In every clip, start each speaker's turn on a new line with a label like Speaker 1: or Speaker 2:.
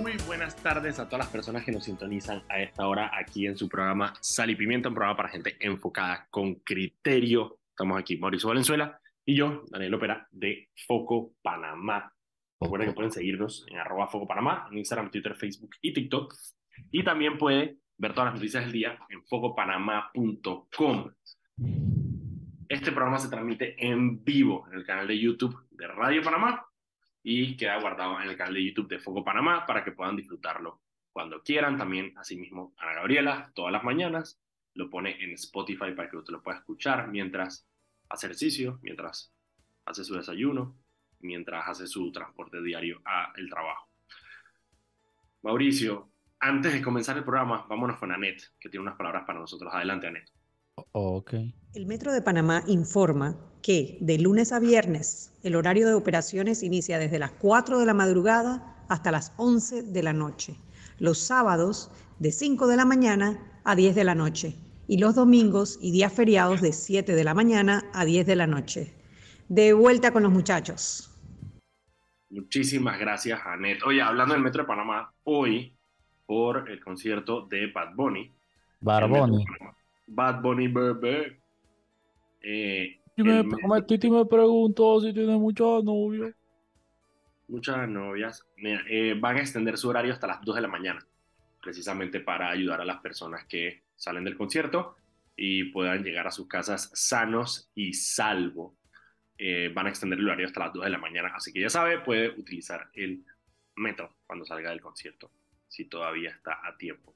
Speaker 1: muy buenas tardes a todas las personas que nos sintonizan a esta hora aquí en su programa Sal y Pimienta, un programa para gente enfocada con criterio. Estamos aquí, Mauricio Valenzuela y yo, Daniel Opera, de Foco Panamá. Recuerden que pueden seguirnos en arroba Foco Panamá, en Instagram, Twitter, Facebook y TikTok. Y también puede ver todas las noticias del día en focopanamá.com. Este programa se transmite en vivo en el canal de YouTube de Radio Panamá y queda guardado en el canal de YouTube de Foco Panamá para que puedan disfrutarlo cuando quieran. También, asimismo, Ana Gabriela, todas las mañanas, lo pone en Spotify para que usted lo pueda escuchar mientras hace ejercicio, mientras hace su desayuno, mientras hace su transporte diario al trabajo. Mauricio, antes de comenzar el programa, vámonos con Anet, que tiene unas palabras para nosotros. Adelante, Anet.
Speaker 2: Ok.
Speaker 3: El Metro de Panamá informa que de lunes a viernes el horario de operaciones inicia desde las 4 de la madrugada hasta las 11 de la noche. Los sábados de 5 de la mañana a 10 de la noche y los domingos y días feriados de 7 de la mañana a 10 de la noche. De vuelta con los muchachos.
Speaker 1: Muchísimas gracias, Anet. Oye, hablando del Metro de Panamá, hoy por el concierto de Bad Bunny.
Speaker 2: Bad Bunny.
Speaker 1: Bad Bunny Bebé. Eh,
Speaker 2: y me, me, Titi me preguntó si tiene muchas novias.
Speaker 1: Muchas novias. Mira, eh, van a extender su horario hasta las 2 de la mañana, precisamente para ayudar a las personas que salen del concierto y puedan llegar a sus casas sanos y salvo. Eh, van a extender el horario hasta las 2 de la mañana, así que ya sabe, puede utilizar el metro cuando salga del concierto, si todavía está a tiempo.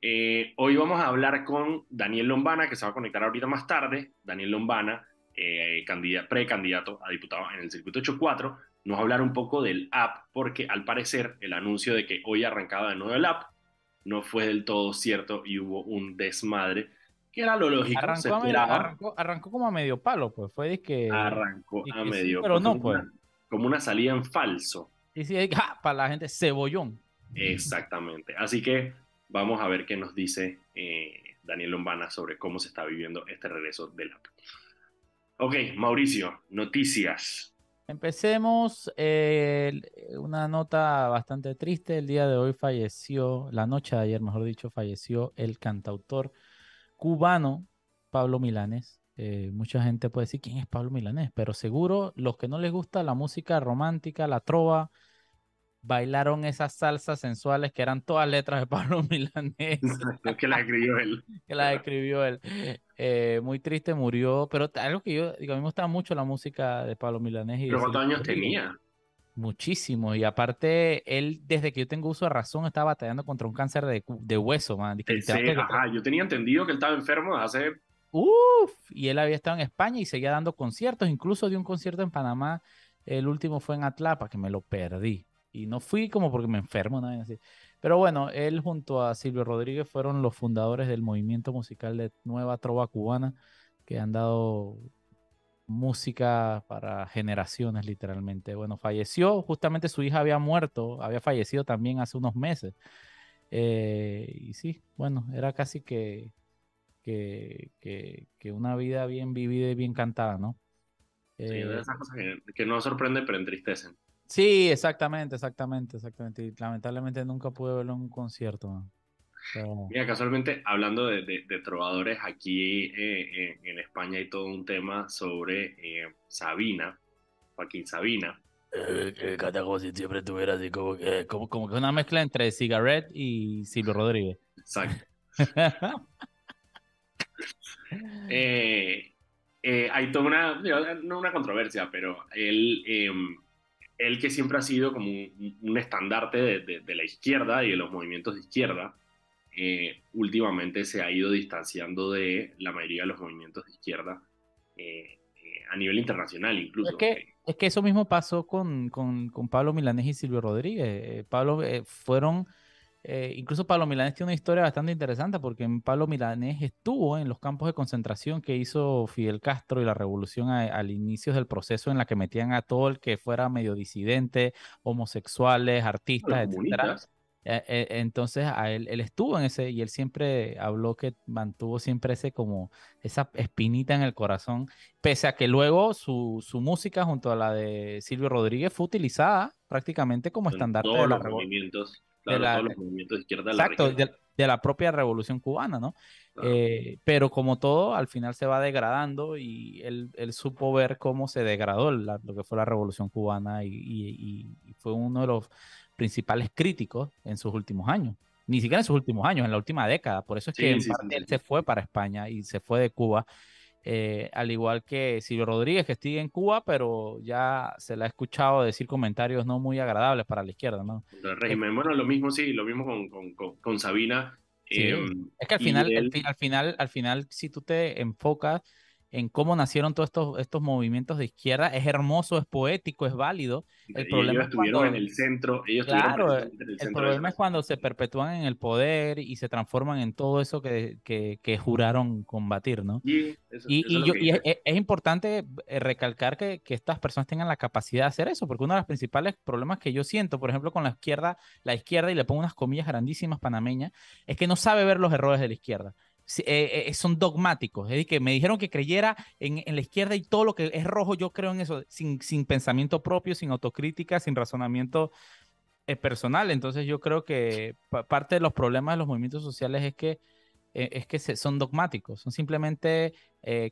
Speaker 1: Eh, hoy vamos a hablar con Daniel Lombana, que se va a conectar ahorita más tarde. Daniel Lombana, eh, precandidato a diputado en el circuito 84, nos va a hablar un poco del app, porque al parecer el anuncio de que hoy arrancaba de nuevo el app no fue del todo cierto y hubo un desmadre, que era lo lógico.
Speaker 2: Arrancó, arrancó, como a medio palo, pues fue que...
Speaker 1: Arrancó a medio
Speaker 2: Pero no, pues.
Speaker 1: como una salida en falso.
Speaker 2: Y sí, para la gente, cebollón.
Speaker 1: Exactamente. Así que vamos a ver qué nos dice eh, Daniel Lombana sobre cómo se está viviendo este regreso del app. Ok, Mauricio, noticias.
Speaker 2: Empecemos. Eh, una nota bastante triste. El día de hoy falleció, la noche de ayer, mejor dicho, falleció el cantautor cubano Pablo Milanés. Eh, mucha gente puede decir quién es Pablo Milanés, pero seguro los que no les gusta la música romántica, la trova, bailaron esas salsas sensuales que eran todas letras de Pablo Milanés.
Speaker 1: que las escribió él.
Speaker 2: que las escribió él. Eh, muy triste, murió, pero algo que yo digo, a mí me gusta mucho la música de Pablo Milanés.
Speaker 1: ¿Pero cuántos años tenía?
Speaker 2: Muchísimo, y aparte, él desde que yo tengo uso de razón estaba batallando contra un cáncer de, de hueso, man.
Speaker 1: ajá, yo tenía entendido que él estaba enfermo hace...
Speaker 2: Uf, y él había estado en España y seguía dando conciertos, incluso dio un concierto en Panamá, el último fue en Atlapa, que me lo perdí y no fui como porque me enfermo, nada así. Pero bueno, él junto a Silvio Rodríguez fueron los fundadores del movimiento musical de Nueva Trova Cubana, que han dado música para generaciones literalmente. Bueno, falleció, justamente su hija había muerto, había fallecido también hace unos meses. Eh, y sí, bueno, era casi que, que, que, una vida bien vivida y bien cantada, ¿no?
Speaker 1: sí, de eh, esas cosas que, que no sorprenden pero entristecen.
Speaker 2: Sí, exactamente, exactamente, exactamente. Y lamentablemente nunca pude verlo en un concierto.
Speaker 1: Mira, casualmente, hablando de, de, trovadores, aquí eh, eh, en España hay todo un tema sobre eh, Sabina, Joaquín Sabina.
Speaker 2: que canta como si siempre tuviera así como que, como, como que una mezcla entre Cigarette y Silvio Rodríguez.
Speaker 1: Exacto. hay toda una, no una controversia, pero él em, él que siempre ha sido como un, estandarte de, la izquierda y de los movimientos de izquierda, eh, últimamente se ha ido distanciando de la mayoría de los movimientos de izquierda eh, eh, a nivel internacional incluso.
Speaker 2: Es que, es que eso mismo pasó con, con, con Pablo Milanés y Silvio Rodríguez. Pablo fueron eh, incluso Pablo Milanés tiene una historia bastante interesante porque Pablo Milanés estuvo en los campos de concentración que hizo Fidel Castro y la revolución al inicio del proceso en la que metían a todo el que fuera medio disidente, homosexuales, artistas, etc. Eh, eh, entonces a él, él estuvo en ese y él siempre habló que mantuvo siempre ese como esa espinita en el corazón, pese a que luego su, su música junto a la de Silvio Rodríguez fue utilizada prácticamente como estandarte
Speaker 1: de
Speaker 2: los
Speaker 1: de todos los movimientos de izquierda.
Speaker 2: Exacto, de, de, la propia revolución cubana, ¿no? Eh, pero como todo, al final se va degradando y él, él supo ver cómo se degradó lo que fue la revolución cubana y, y, y fue uno de los principales críticos en sus últimos años. Ni siquiera en sus últimos años, en la última década. Por eso es que él se fue para España y se fue de Cuba. Eh, al igual que Silvio Rodríguez, que sigue en Cuba, pero ya se le ha escuchado decir comentarios no muy agradables para la izquierda, ¿no?
Speaker 1: El régimen, bueno, lo mismo sí, lo mismo con, con, con, Sabina.
Speaker 2: Em, es que al final, al final, al final, si tú te enfocas en cómo nacieron todos estos, estos movimientos de izquierda. Es hermoso, es poético, es válido.
Speaker 1: El problema ellos estuvieron en el centro. Ellos
Speaker 2: claro, el, el problema es cuando se perpetúan en el poder y se transforman en todo eso que, que, que juraron combatir, ¿no? Y, y, yo, y es, importante eh, recalcar que, que, estas personas tengan la capacidad de hacer eso, porque uno de los principales problemas que yo siento, por ejemplo, con la izquierda, la izquierda, y le pongo unas comillas grandísimas panameñas, es que no sabe ver los errores de la izquierda. Eh, eh, son dogmáticos. Es decir, que me dijeron que creyera en, en, la izquierda y todo lo que es rojo, yo creo en eso, sin, sin pensamiento propio, sin autocrítica, sin razonamiento eh, personal. Entonces yo creo que parte de los problemas de los movimientos sociales es que, es que son dogmáticos, son simplemente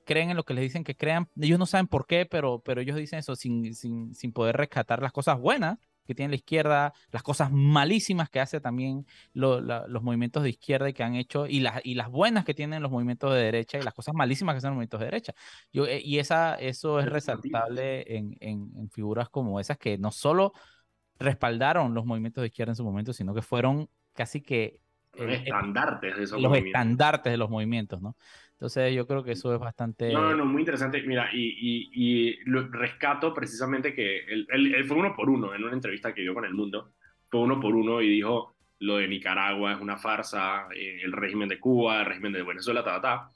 Speaker 2: creen en lo que les dicen que crean. Ellos no saben por qué, pero, pero ellos dicen eso sin, sin, sin poder rescatar las cosas buenas que tiene la izquierda, las cosas malísimas que hace también los movimientos de izquierda y que han hecho, y las, y las buenas que tienen los movimientos de derecha y las cosas malísimas que hacen los movimientos de derecha. Yo, eh, y esa, eso es resaltable en, en, figuras como esas que no solo respaldaron los movimientos de izquierda en su momento, sino que fueron casi que...
Speaker 1: Los estandartes de esos
Speaker 2: los estandartes de los movimientos, ¿no? Entonces yo creo que eso es bastante...
Speaker 1: No, no, muy interesante. Mira, y, y, y lo rescato precisamente que él, él, fue uno por uno en una entrevista que dio con El Mundo. Fue uno por uno y dijo lo de Nicaragua es una farsa, eh, el régimen de Cuba, el régimen de Venezuela, ta, ta, ta.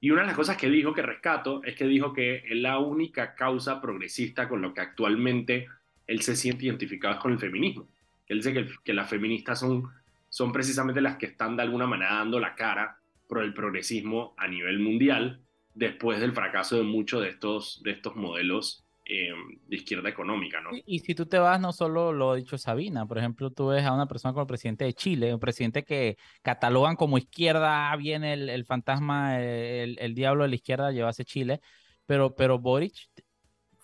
Speaker 1: Y una de las cosas que dijo que rescato es que dijo que la única causa progresista con lo que actualmente él se siente identificado es con el feminismo. Él dice que, que las feministas son, son precisamente las que están de alguna manera dando la cara por el progresismo a nivel mundial después del fracaso de muchos de estos, de estos modelos eh, de izquierda económica, ¿no?
Speaker 2: Y, si tú te vas, no solo lo ha dicho Sabina, por ejemplo, tú ves a una persona como el presidente de Chile, un presidente que catalogan como izquierda, viene el, el fantasma, el, el, diablo de la izquierda llevase Chile, pero, pero Boric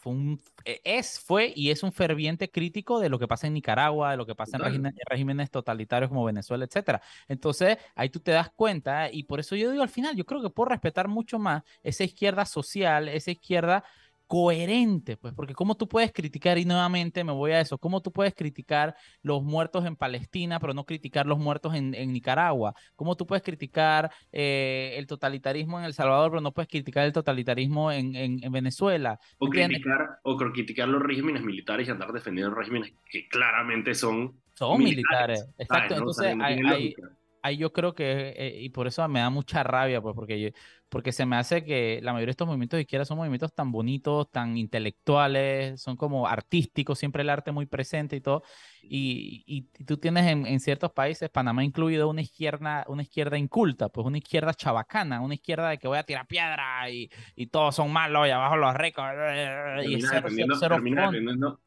Speaker 2: fue un, e, es, fue y es un ferviente crítico de lo que pasa en Nicaragua, de lo que pasa en regímenes, totalitarios como Venezuela, etcétera. Entonces, ahí tú te das cuenta, y por eso yo digo al final, yo creo que puedo respetar mucho más esa izquierda social, esa izquierda coherente, pues, porque cómo tú puedes criticar, y nuevamente me voy a eso, cómo tú puedes criticar los muertos en Palestina, pero no criticar los muertos en, en Nicaragua, cómo tú puedes criticar eh, el totalitarismo en El Salvador, pero no puedes criticar el totalitarismo en, en, Venezuela.
Speaker 1: O criticar, o criticar los regímenes militares y andar defendiendo regímenes que claramente son...
Speaker 2: Son militares, exacto. Entonces, hay, ahí yo creo que, eh, y por eso me da mucha rabia, pues, porque, yo, porque se me hace que la mayoría de estos movimientos de izquierda son movimientos tan bonitos, tan intelectuales, son como artísticos, siempre el arte muy presente y todo, y, y, tú tienes en, en, ciertos países, Panamá incluido, una izquierda, una izquierda inculta, pues una izquierda chabacana, una izquierda de que voy a tirar piedra y, y todos son malos y abajo los ricos.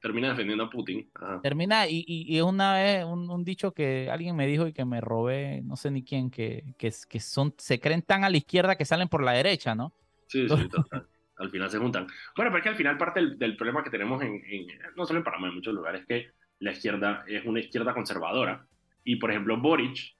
Speaker 1: Termina, defendiendo, a Putin.
Speaker 2: Termina, y, y, una vez un, un, dicho que alguien me dijo y que me robé, no sé ni quién, que, que, que son, se creen tan a la izquierda que salen por la derecha, ¿no?
Speaker 1: Sí, sí, total. al final se juntan. Bueno, pero es que al final parte del, del problema que tenemos en, en, no solo en Panamá, en muchos lugares, que la izquierda es una izquierda conservadora. Y, por ejemplo, Boric,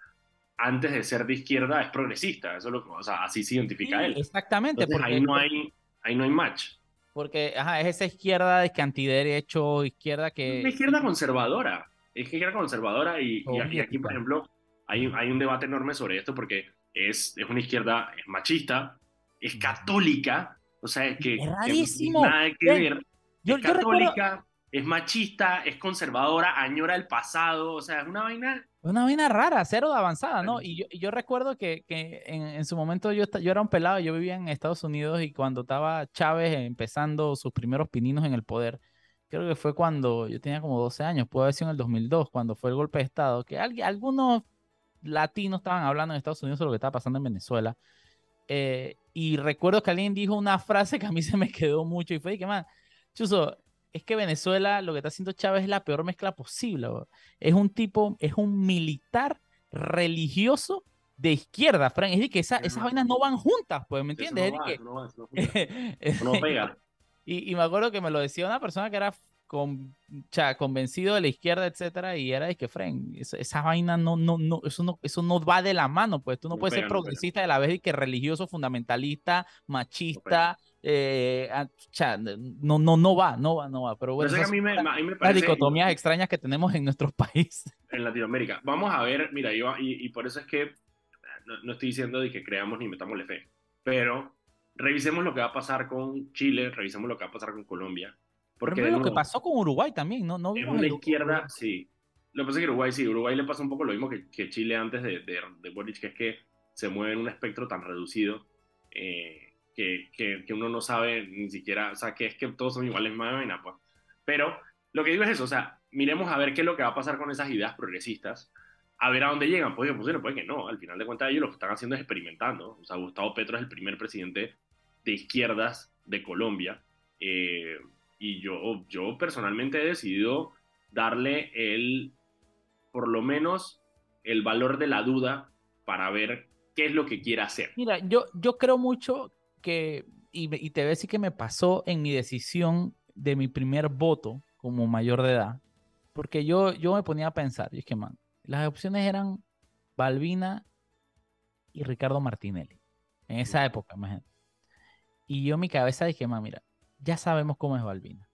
Speaker 1: antes de ser de izquierda, es progresista. Eso lo, o sea, así se identifica él.
Speaker 2: Exactamente.
Speaker 1: porque, ahí, no hay, ahí no hay match.
Speaker 2: Porque ajá, es esa izquierda de que antiderecho, izquierda que...
Speaker 1: Es una izquierda conservadora. Es izquierda conservadora y, y aquí, por ejemplo, hay, hay un debate enorme sobre esto porque es, es una izquierda es machista, es católica, o sea, es que...
Speaker 2: Es rarísimo.
Speaker 1: nada que ver. Yo, es católica es machista, es conservadora, añora el pasado, o sea, es una vaina...
Speaker 2: Una vaina rara, cero de avanzada, ¿no? Y yo, yo recuerdo que, que en, en, su momento yo, yo era un pelado, yo vivía en Estados Unidos y cuando estaba Chávez empezando sus primeros pininos en el poder, creo que fue cuando yo tenía como 12 años, puede haber sido en el 2002, cuando fue el golpe de Estado, que algunos latinos estaban hablando en Estados Unidos sobre lo que estaba pasando en Venezuela. Eh, y recuerdo que alguien dijo una frase que a mí se me quedó mucho y fue que, man, Chuso, es que Venezuela lo que está haciendo Chávez es la peor mezcla posible. Es un tipo, es un militar religioso de izquierda, Frank. Es decir, que esas vainas no van juntas, pues, ¿me entiendes?
Speaker 1: no, pega.
Speaker 2: Y, y, me acuerdo que me lo decía una persona que era con, convencido de la izquierda, etcétera, y era de que, Fren, esa, vaina no, no, no, eso no, eso no va de la mano, pues tú no, puedes ser progresista de la vez y que religioso, fundamentalista, machista, eh, no, no, no va, no va, no va. Pero bueno,
Speaker 1: a mí me,
Speaker 2: las dicotomías extrañas que tenemos en nuestros países.
Speaker 1: En Latinoamérica. Vamos a ver, mira, yo, y, y por eso es que no, no, estoy diciendo de que creamos ni metámosle fe, pero revisemos lo que va a pasar con Chile, revisemos lo que va a pasar con Colombia
Speaker 2: porque lo que pasó con Uruguay también, ¿no? no
Speaker 1: vimos en la izquierda, sí. Lo que pasa es que Uruguay, sí, Uruguay le pasa un poco lo mismo que, que Chile antes de, de, de, Boric, que es que se mueve en un espectro tan reducido eh, que, que, que, uno no sabe ni siquiera, o sea, que es que todos son iguales, más vaina, pues. Pero lo que digo es eso, o sea, miremos a ver qué es lo que va a pasar con esas ideas progresistas, a ver a dónde llegan. Pues, pues, puede que no, al final de cuentas ellos lo que están haciendo es experimentando. O sea, Gustavo Petro es el primer presidente de izquierdas de Colombia. Eh, y yo, yo personalmente he decidido darle el, por lo menos, el valor de la duda para ver qué es lo que quiere hacer.
Speaker 2: Mira, yo, yo creo mucho que, y, y te a decir que me pasó en mi decisión de mi primer voto como mayor de edad, porque yo, yo me ponía a pensar, y es que, man, las opciones eran Balbina y Ricardo Martinelli, en esa época, imagínate. Y yo en mi cabeza dije, man, mira, ya sabemos cómo es Balbina.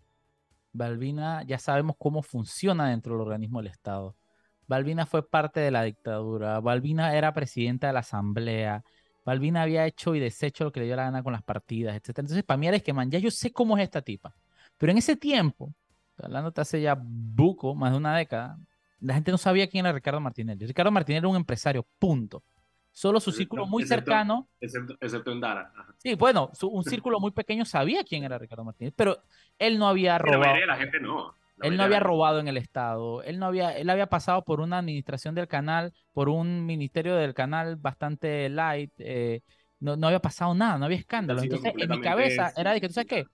Speaker 2: Balbina ya sabemos cómo funciona dentro del organismo del Estado. Balbina fue parte de la dictadura. Balbina era presidenta de la asamblea. Balbina había hecho y deshecho lo que le dio la gana con las partidas, etc. Entonces, para mí era que, man, ya yo sé cómo es esta tipa. Pero en ese tiempo, hablando hace ya buco, más de una década, la gente no sabía quién era Ricardo Martinelli. Ricardo Martinelli era un empresario, punto. Solo su círculo muy cercano.
Speaker 1: Excepto, en Dara.
Speaker 2: Sí, bueno, un círculo muy pequeño sabía quién era Ricardo Martínez, pero él no había robado.
Speaker 1: la gente no.
Speaker 2: él no había robado en el Estado. Él no había, él había pasado por una administración del canal, por un ministerio del canal bastante light. Eh, no, no, había pasado nada, no había escándalo. Entonces, en mi cabeza era de que, ¿tú sabes qué?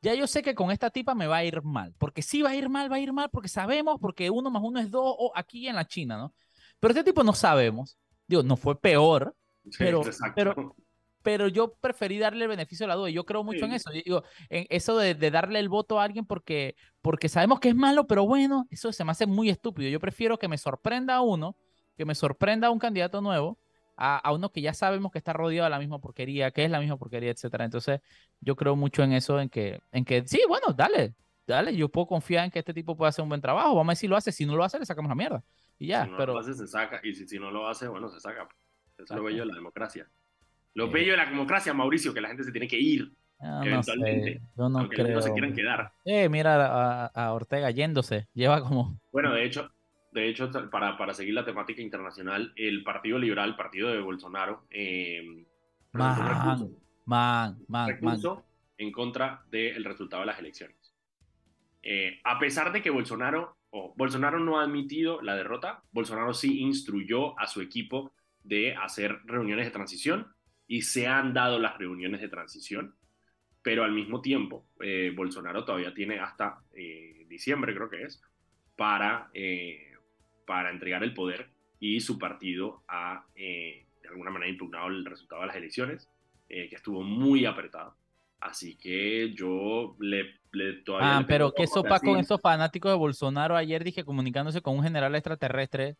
Speaker 2: Ya yo sé que con esta tipa me va a ir mal. Porque sí va a ir mal, va a ir mal, porque sabemos, porque uno más uno es dos, o aquí en la China, ¿no? Pero este tipo no sabemos digo, no fue peor, pero, pero, pero yo preferí darle el beneficio de la duda. Yo creo mucho en eso. digo, en eso de, darle el voto a alguien porque, porque sabemos que es malo, pero bueno, eso se me hace muy estúpido. Yo prefiero que me sorprenda a uno, que me sorprenda a un candidato nuevo, a, a, uno que ya sabemos que está rodeado de la misma porquería, que es la misma porquería, etcétera. Entonces, yo creo mucho en eso, en que, en que sí, bueno, dale, dale, yo puedo confiar en que este tipo puede hacer un buen trabajo. Vamos a ver si lo hace. Si no lo hace, le sacamos la mierda. Y ya,
Speaker 1: si no
Speaker 2: pero...
Speaker 1: lo hace, se saca. Y si, si, no lo hace, bueno, se saca. Eso es lo bello de la democracia. Lo bello de la democracia, Mauricio, que la gente se tiene que ir.
Speaker 2: Ah, eventualmente. No Yo no
Speaker 1: aunque
Speaker 2: creo.
Speaker 1: no se quieran quedar.
Speaker 2: Eh, mira a, a, Ortega yéndose. Lleva como.
Speaker 1: Bueno, de hecho, de hecho para, para seguir la temática internacional, el Partido Liberal, el partido de Bolsonaro, eh,
Speaker 2: man, man, man,
Speaker 1: recurso en contra del resultado de las elecciones. Eh, a pesar de que Bolsonaro Bolsonaro no ha admitido la derrota, Bolsonaro sí instruyó a su equipo de hacer reuniones de transición y se han dado las reuniones de transición, pero al mismo tiempo eh, Bolsonaro todavía tiene hasta eh, diciembre, creo que es, para, para entregar el poder y su partido ha de alguna manera impugnado el resultado de las elecciones, que estuvo muy apretado. Así que yo le, le todavía.
Speaker 2: Ah, pero qué sopa con esos fanáticos de Bolsonaro ayer, dije, comunicándose con un general extraterrestre.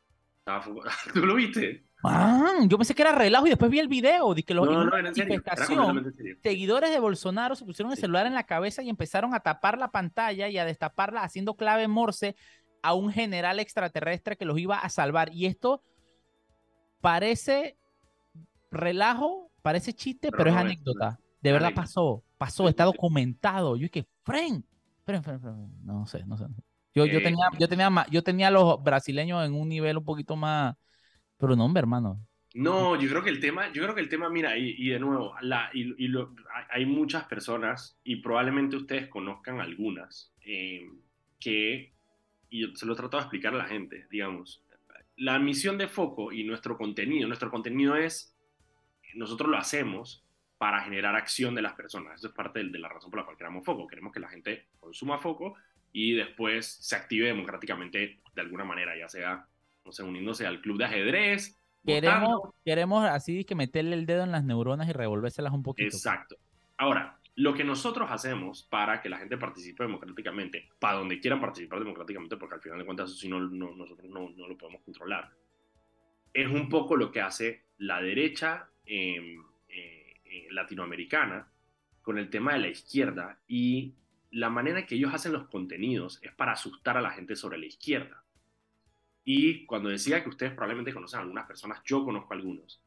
Speaker 1: ¿Tú lo viste?
Speaker 2: Ah, yo pensé que era relajo y después vi el video. Dije, los,
Speaker 1: no, no, en manifestación,
Speaker 2: seguidores de Bolsonaro se pusieron el celular en la cabeza y empezaron a tapar la pantalla y a destaparla haciendo clave morse a un general extraterrestre que los iba a salvar. Y esto parece relajo, parece chiste, pero, es anécdota. De verdad pasó pasó, está documentado. Yo que, Fren, Fren, Fren, Fren, no sé, no sé. Yo, yo, tenía, yo, tenía, yo tenía a los brasileños en un nivel un poquito más, pero no, hombre, hermano.
Speaker 1: No, yo creo que el tema, yo creo que el tema, mira, y, y de nuevo, la, y, y lo, hay muchas personas, y probablemente ustedes conozcan algunas, eh, que, y se lo he tratado de explicar a la gente, digamos, la misión de Foco y nuestro contenido, nuestro contenido es, nosotros lo hacemos para generar acción de las personas. Eso es parte de, la razón por la cual creamos Foco. Queremos que la gente consuma Foco y después se active democráticamente de alguna manera, ya sea, no sé, uniéndose al club de ajedrez.
Speaker 2: Queremos, queremos así que meterle el dedo en las neuronas y revolvérselas un poquito.
Speaker 1: Exacto. Ahora, lo que nosotros hacemos para que la gente participe democráticamente, para donde quieran participar democráticamente, porque al final de cuentas eso sí no, nosotros no, lo podemos controlar, es un poco lo que hace la derecha eh, eh, latinoamericana con el tema de la izquierda y la manera que ellos hacen los contenidos es para asustar a la gente sobre la izquierda. Y cuando decía que ustedes probablemente conocen a algunas personas, yo conozco a algunos,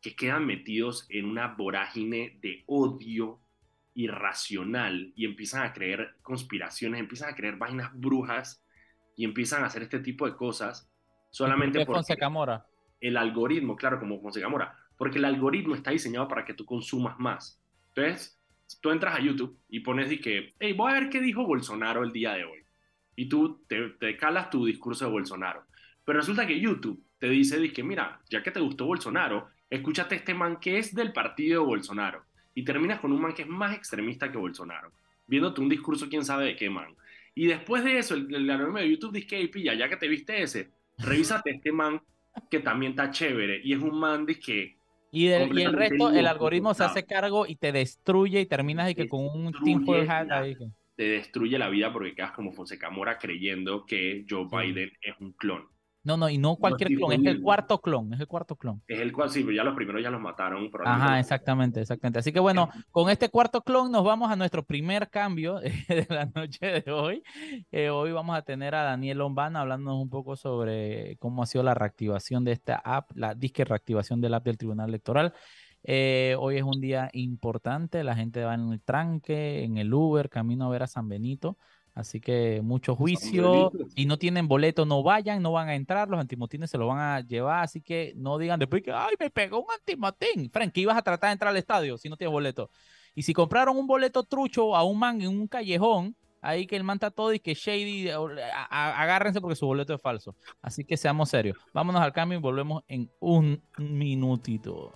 Speaker 1: que quedan metidos en una vorágine de odio irracional y empiezan a creer conspiraciones, empiezan a creer vainas brujas y empiezan a hacer este tipo de cosas solamente por el algoritmo, claro, como Fonseca Mora, porque el algoritmo está diseñado para que tú consumas más. Entonces, tú entras a YouTube y pones y que, hey, voy a ver qué dijo Bolsonaro el día de hoy. Y tú te, te calas tu discurso de Bolsonaro. Pero resulta que YouTube te dice, que mira, ya que te gustó Bolsonaro, escúchate este man que es del partido de Bolsonaro y terminas con un man que es más extremista que Bolsonaro, viéndote un discurso quién sabe de qué man. Y después de eso, el, el algoritmo de YouTube dice, hey, pilla, ya que te viste ese, revísate este man que también está chévere y es un man de que...
Speaker 2: Y, el resto, el algoritmo se hace cargo y te destruye y terminas de que con un tiempo de.
Speaker 1: Te destruye la vida porque quedas como Fonseca Mora creyendo que Joe Biden es un clon.
Speaker 2: No, no, y no cualquier clon, es el cuarto clon, es el cuarto clon.
Speaker 1: Es el cual, sí, pero ya los primeros ya los mataron.
Speaker 2: Ajá, exactamente, exactamente. Así que bueno, con este cuarto clon nos vamos a nuestro primer cambio de la noche de hoy. Eh, hoy vamos a tener a Daniel Lombana hablándonos un poco sobre cómo ha sido la reactivación de esta app, la disque reactivación del app del Tribunal Electoral. Eh, hoy es un día importante, la gente va en el tranque, en el Uber, camino a ver a San Benito. Así que mucho juicio. Y no tienen boleto, no vayan, no van a entrar. Los antimotines se lo van a llevar. Así que no digan después que, ay, me pegó un antimotín. Frank, ¿qué ibas a tratar de entrar al estadio si no tienes boleto? Y si compraron un boleto trucho a un man en un callejón, ahí que el man está todo y que shady, agárrense porque su boleto es falso. Así que seamos serios. Vámonos al cambio y volvemos en un minutito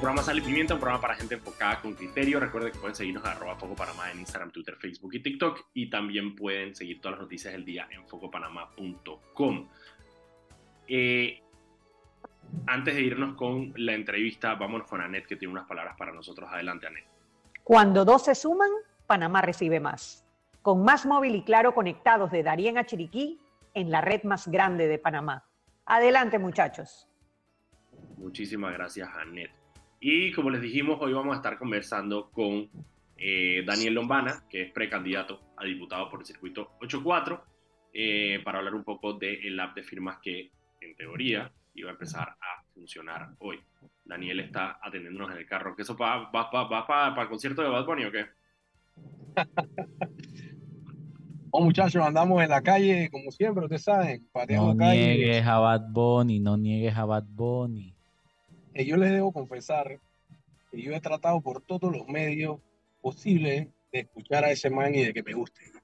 Speaker 1: programa Sal y Pimienta, un programa para gente enfocada con criterio. Recuerden que pueden seguirnos a arroba Foco Panamá en Instagram, Twitter, Facebook y TikTok. Y también pueden seguir todas las noticias del día en focopanamá.com. Eh, antes de irnos con la entrevista, vámonos con Anet, que tiene unas palabras para nosotros. Adelante, Anet.
Speaker 3: Cuando dos se suman, Panamá recibe más. Con más móvil y claro conectados de Darien a Chiriquí en la red más grande de Panamá. Adelante, muchachos.
Speaker 1: Muchísimas gracias, Anet. Y como les dijimos, hoy vamos a estar conversando con eh, Daniel Lombana, que es precandidato a diputado por el circuito 84, eh, para hablar un poco del app de firmas que, en teoría, iba a empezar a funcionar hoy. Daniel está atendiéndonos en el carro. ¿Qué eso va para el concierto de Bad Bunny o qué?
Speaker 4: Oh, muchachos, andamos en la calle, como siempre, ustedes saben.
Speaker 2: No niegues a Bad Bunny, no niegues a Bad Bunny
Speaker 4: yo les debo confesar que yo he tratado por todos los medios posibles de escuchar a ese man y de que me guste.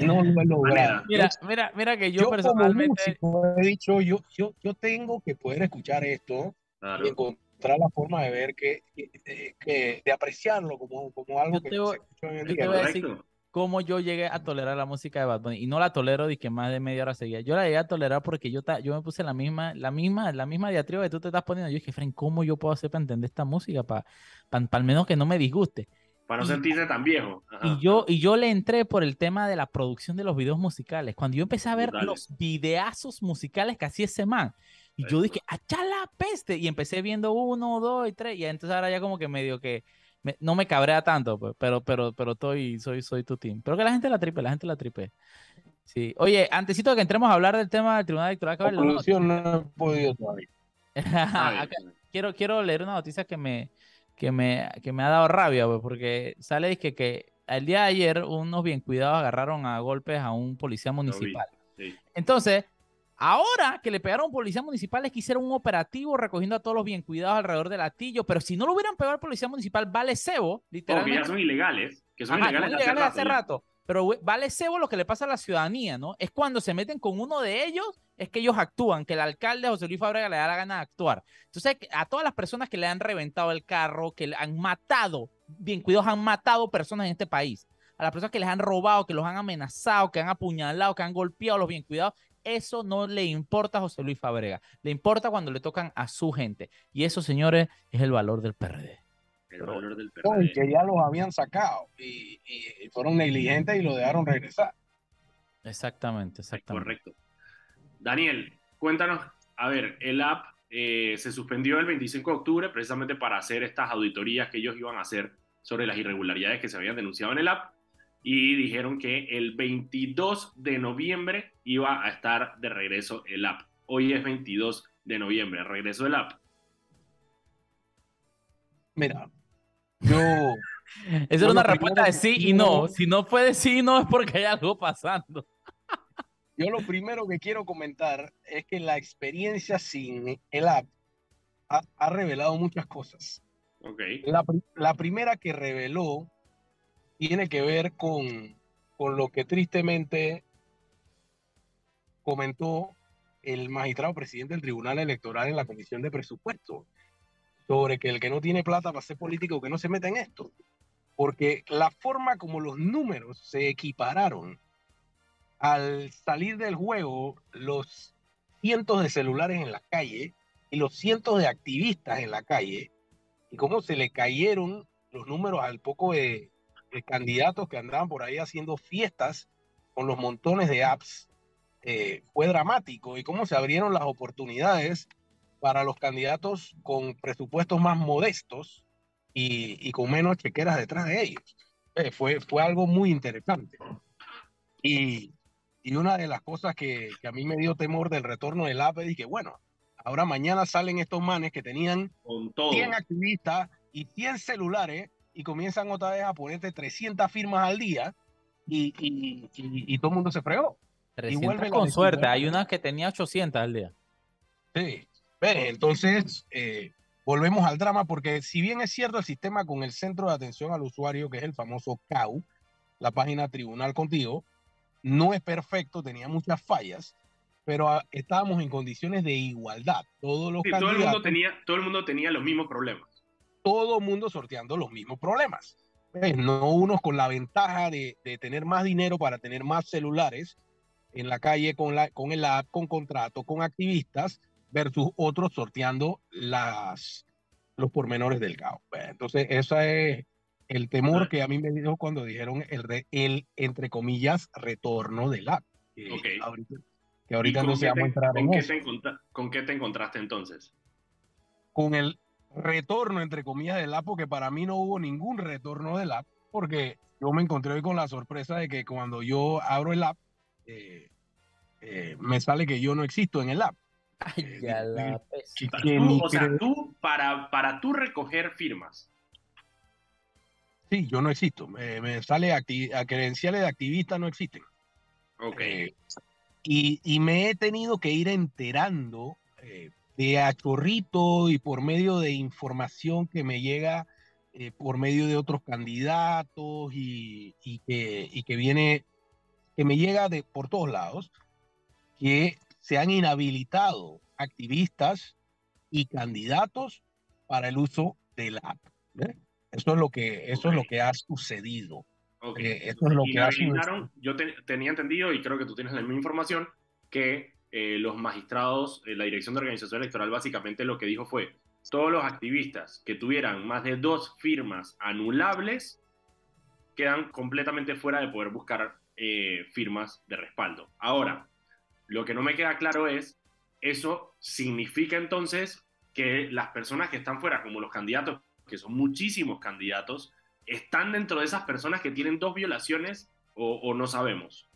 Speaker 4: No lo he logrado.
Speaker 2: Mira, mira, mira que yo, personalmente
Speaker 4: he dicho, yo, yo, yo tengo que poder escuchar esto y encontrar la forma de ver que, que, de apreciarlo como, como algo que se escucha en el día
Speaker 2: cómo yo llegué a tolerar la música de Bad Bunny. Y no la tolero de que más de media hora seguía. Yo la llegué a tolerar porque yo, yo me puse la misma, la misma, la misma diatriba que tú te estás poniendo. Yo dije, Fren, ¿cómo yo puedo hacer para entender esta música? Para, para, al menos que no me disguste.
Speaker 1: Para no sentirse tan viejo.
Speaker 2: Y yo, y yo le entré por el tema de la producción de los videos musicales. Cuando yo empecé a ver los videazos musicales que hacía ese man, y yo dije, ¡achá la peste! Y empecé viendo uno, dos y tres. Y entonces ahora ya como que medio que no me cabrea tanto, pues, pero, pero, pero estoy, soy, soy tu team. Pero que la gente la tripe, la gente la tripe. Sí. Oye, antesito de que entremos a hablar del tema del Tribunal Electoral,
Speaker 4: no, he podido todavía.
Speaker 2: quiero, quiero leer una noticia que me, que me, que me ha dado rabia, pues, porque sale que, que el día de ayer unos bien cuidados agarraron a golpes a un policía municipal. Entonces, Ahora que le pegaron policías municipales que hicieron un operativo recogiendo a todos los bien cuidados alrededor del atillo, pero si no lo hubieran pegado al policía municipal, vale cebo,
Speaker 1: literalmente. Porque ya son ilegales, que son ilegales,
Speaker 2: hace, rato, Pero vale cebo lo que le pasa a la ciudadanía, ¿no? Es cuando se meten con uno de ellos, es que ellos actúan, que el alcalde José Luis Fábrega le da la gana de actuar. Entonces, a todas las personas que le han reventado el carro, que le han matado, bien cuidados han matado personas en este país a las personas que les han robado, que los han amenazado, que han apuñalado, que han golpeado a los bien cuidados, eso no le importa a José Luis Fabrega. Le importa cuando le tocan a su gente. Y eso, señores, es el valor del PRD.
Speaker 1: El valor del PRD.
Speaker 4: que ya los habían sacado y, fueron negligentes y lo dejaron regresar.
Speaker 2: Exactamente, exactamente.
Speaker 1: Correcto. Daniel, cuéntanos, a ver, el app eh, se suspendió el 25 de octubre precisamente para hacer estas auditorías que ellos iban a hacer sobre las irregularidades que se habían denunciado en el app y dijeron que el 22 de noviembre iba a estar de regreso el app. Hoy es 22 de noviembre, regreso el app.
Speaker 4: Mira, yo...
Speaker 2: Esa es una respuesta de sí y no. Si no fue de sí y no es porque hay algo pasando.
Speaker 4: Yo lo primero que quiero comentar es que la experiencia sin el app ha, revelado muchas cosas.
Speaker 1: Okay.
Speaker 4: La, la primera que reveló tiene que ver con, con lo que tristemente comentó el magistrado presidente del Tribunal Electoral en la Comisión de Presupuestos sobre que el que no tiene plata para ser político que no se meta en esto. Porque la forma como los números se equipararon al salir del juego los cientos de celulares en la calle y los cientos de activistas en la calle y cómo se le cayeron los números al poco de candidatos que andaban por ahí haciendo fiestas con los montones de apps eh, fue dramático y cómo se abrieron las oportunidades para los candidatos con presupuestos más modestos y, con menos chequeras detrás de ellos. Eh, fue, fue algo muy interesante. Y, y una de las cosas que, que, a mí me dio temor del retorno del app es que, bueno, ahora mañana salen estos manes que tenían 100 activistas y 100 celulares y comienzan otra vez a ponerte 300 firmas al día y, y, y, todo el mundo se fregó.
Speaker 2: 300 con suerte, hay una que tenía 800 al día.
Speaker 4: Sí, entonces eh, volvemos al drama porque si bien es cierto el sistema con el Centro de Atención al Usuario, que es el famoso CAU, la página Tribunal Contigo, no es perfecto, tenía muchas fallas, pero ah, estábamos en condiciones de igualdad. Todos los
Speaker 1: todo, el mundo tenía, todo el mundo tenía los mismos problemas
Speaker 4: todo mundo sorteando los mismos problemas. No unos con la ventaja de, tener más dinero para tener más celulares en la calle con, la, con el app, con contrato, con activistas, versus otros sorteando las, los pormenores del caos. Entonces, ese es el temor que a mí me dio cuando dijeron el, el entre comillas, retorno del app. Que ahorita, no se va a entrar en eso.
Speaker 1: ¿Con qué te encontraste entonces?
Speaker 4: Con el retorno, entre comillas, del app, porque para mí no hubo ningún retorno del app, porque yo me encontré hoy con la sorpresa de que cuando yo abro el app, eh, eh, me sale que yo no existo en el app.
Speaker 2: Ay, ya la
Speaker 1: o sea, tú, para, para tú recoger firmas.
Speaker 4: Sí, yo no existo. me sale a credenciales de activista no existen.
Speaker 1: Ok.
Speaker 4: Eh, y, y, me he tenido que ir enterando de a y por medio de información que me llega eh, por medio de otros candidatos y, que, que viene, que me llega de por todos lados, que se han inhabilitado activistas y candidatos para el uso del app. Eso es lo que, eso es lo que ha sucedido.
Speaker 1: Eh, eso es lo que ha Yo tenía entendido, y creo que tú tienes la misma información, que eh, los magistrados, eh, la Dirección de Organización Electoral básicamente lo que dijo fue, todos los activistas que tuvieran más de dos firmas anulables quedan completamente fuera de poder buscar eh, firmas de respaldo. Ahora, lo que no me queda claro es, ¿eso significa entonces que las personas que están fuera, como los candidatos, que son muchísimos candidatos, están dentro de esas personas que tienen dos violaciones o, o no sabemos?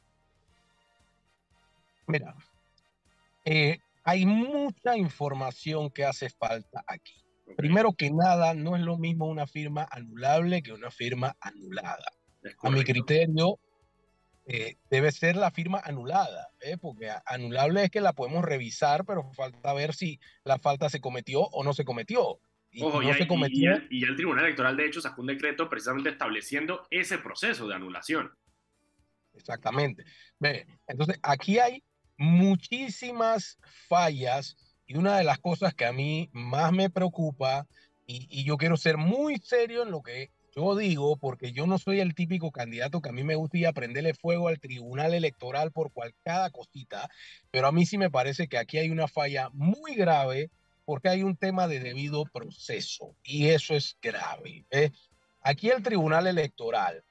Speaker 4: Mira, eh, hay mucha información que hace falta aquí. Primero que nada, no es lo mismo una firma anulable que una firma anulada. A mi criterio, eh, debe ser la firma anulada, ¿eh? porque anulable es que la podemos revisar, pero falta ver si la falta se cometió o no se cometió.
Speaker 1: Y Ojo, no se cometió. Y, el Tribunal Electoral, de hecho, sacó un decreto precisamente estableciendo ese proceso de anulación.
Speaker 4: Exactamente. Entonces, aquí hay muchísimas fallas y una de las cosas que a mí más me preocupa, y, y yo quiero ser muy serio en lo que yo digo, porque yo no soy el típico candidato que a mí me gusta ir a prenderle fuego al tribunal electoral por cual, cada cosita, pero a mí sí me parece que aquí hay una falla muy grave porque hay un tema de debido proceso y eso es grave. ¿eh? Aquí el tribunal electoral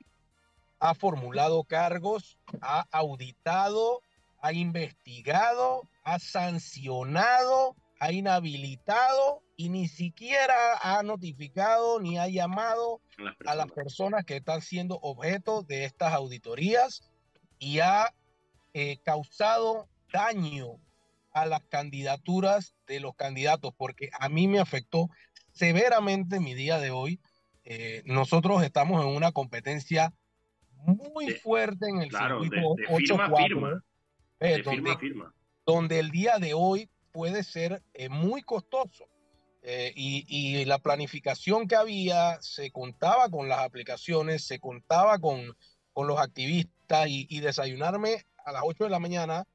Speaker 4: ha formulado cargos, ha auditado, ha investigado, ha sancionado, ha inhabilitado y ni siquiera ha notificado ni ha llamado a las personas. que están siendo objeto de estas auditorías y ha eh, causado daño a las candidaturas de los candidatos, porque a mí me afectó severamente mi día de hoy. Eh, nosotros estamos en una competencia muy fuerte en el circuito 8-4, eh, donde, donde el día de hoy puede ser muy costoso. Eh, y, la planificación que había, se contaba con las aplicaciones, se contaba con, con los activistas y, desayunarme a las 8 de la mañana,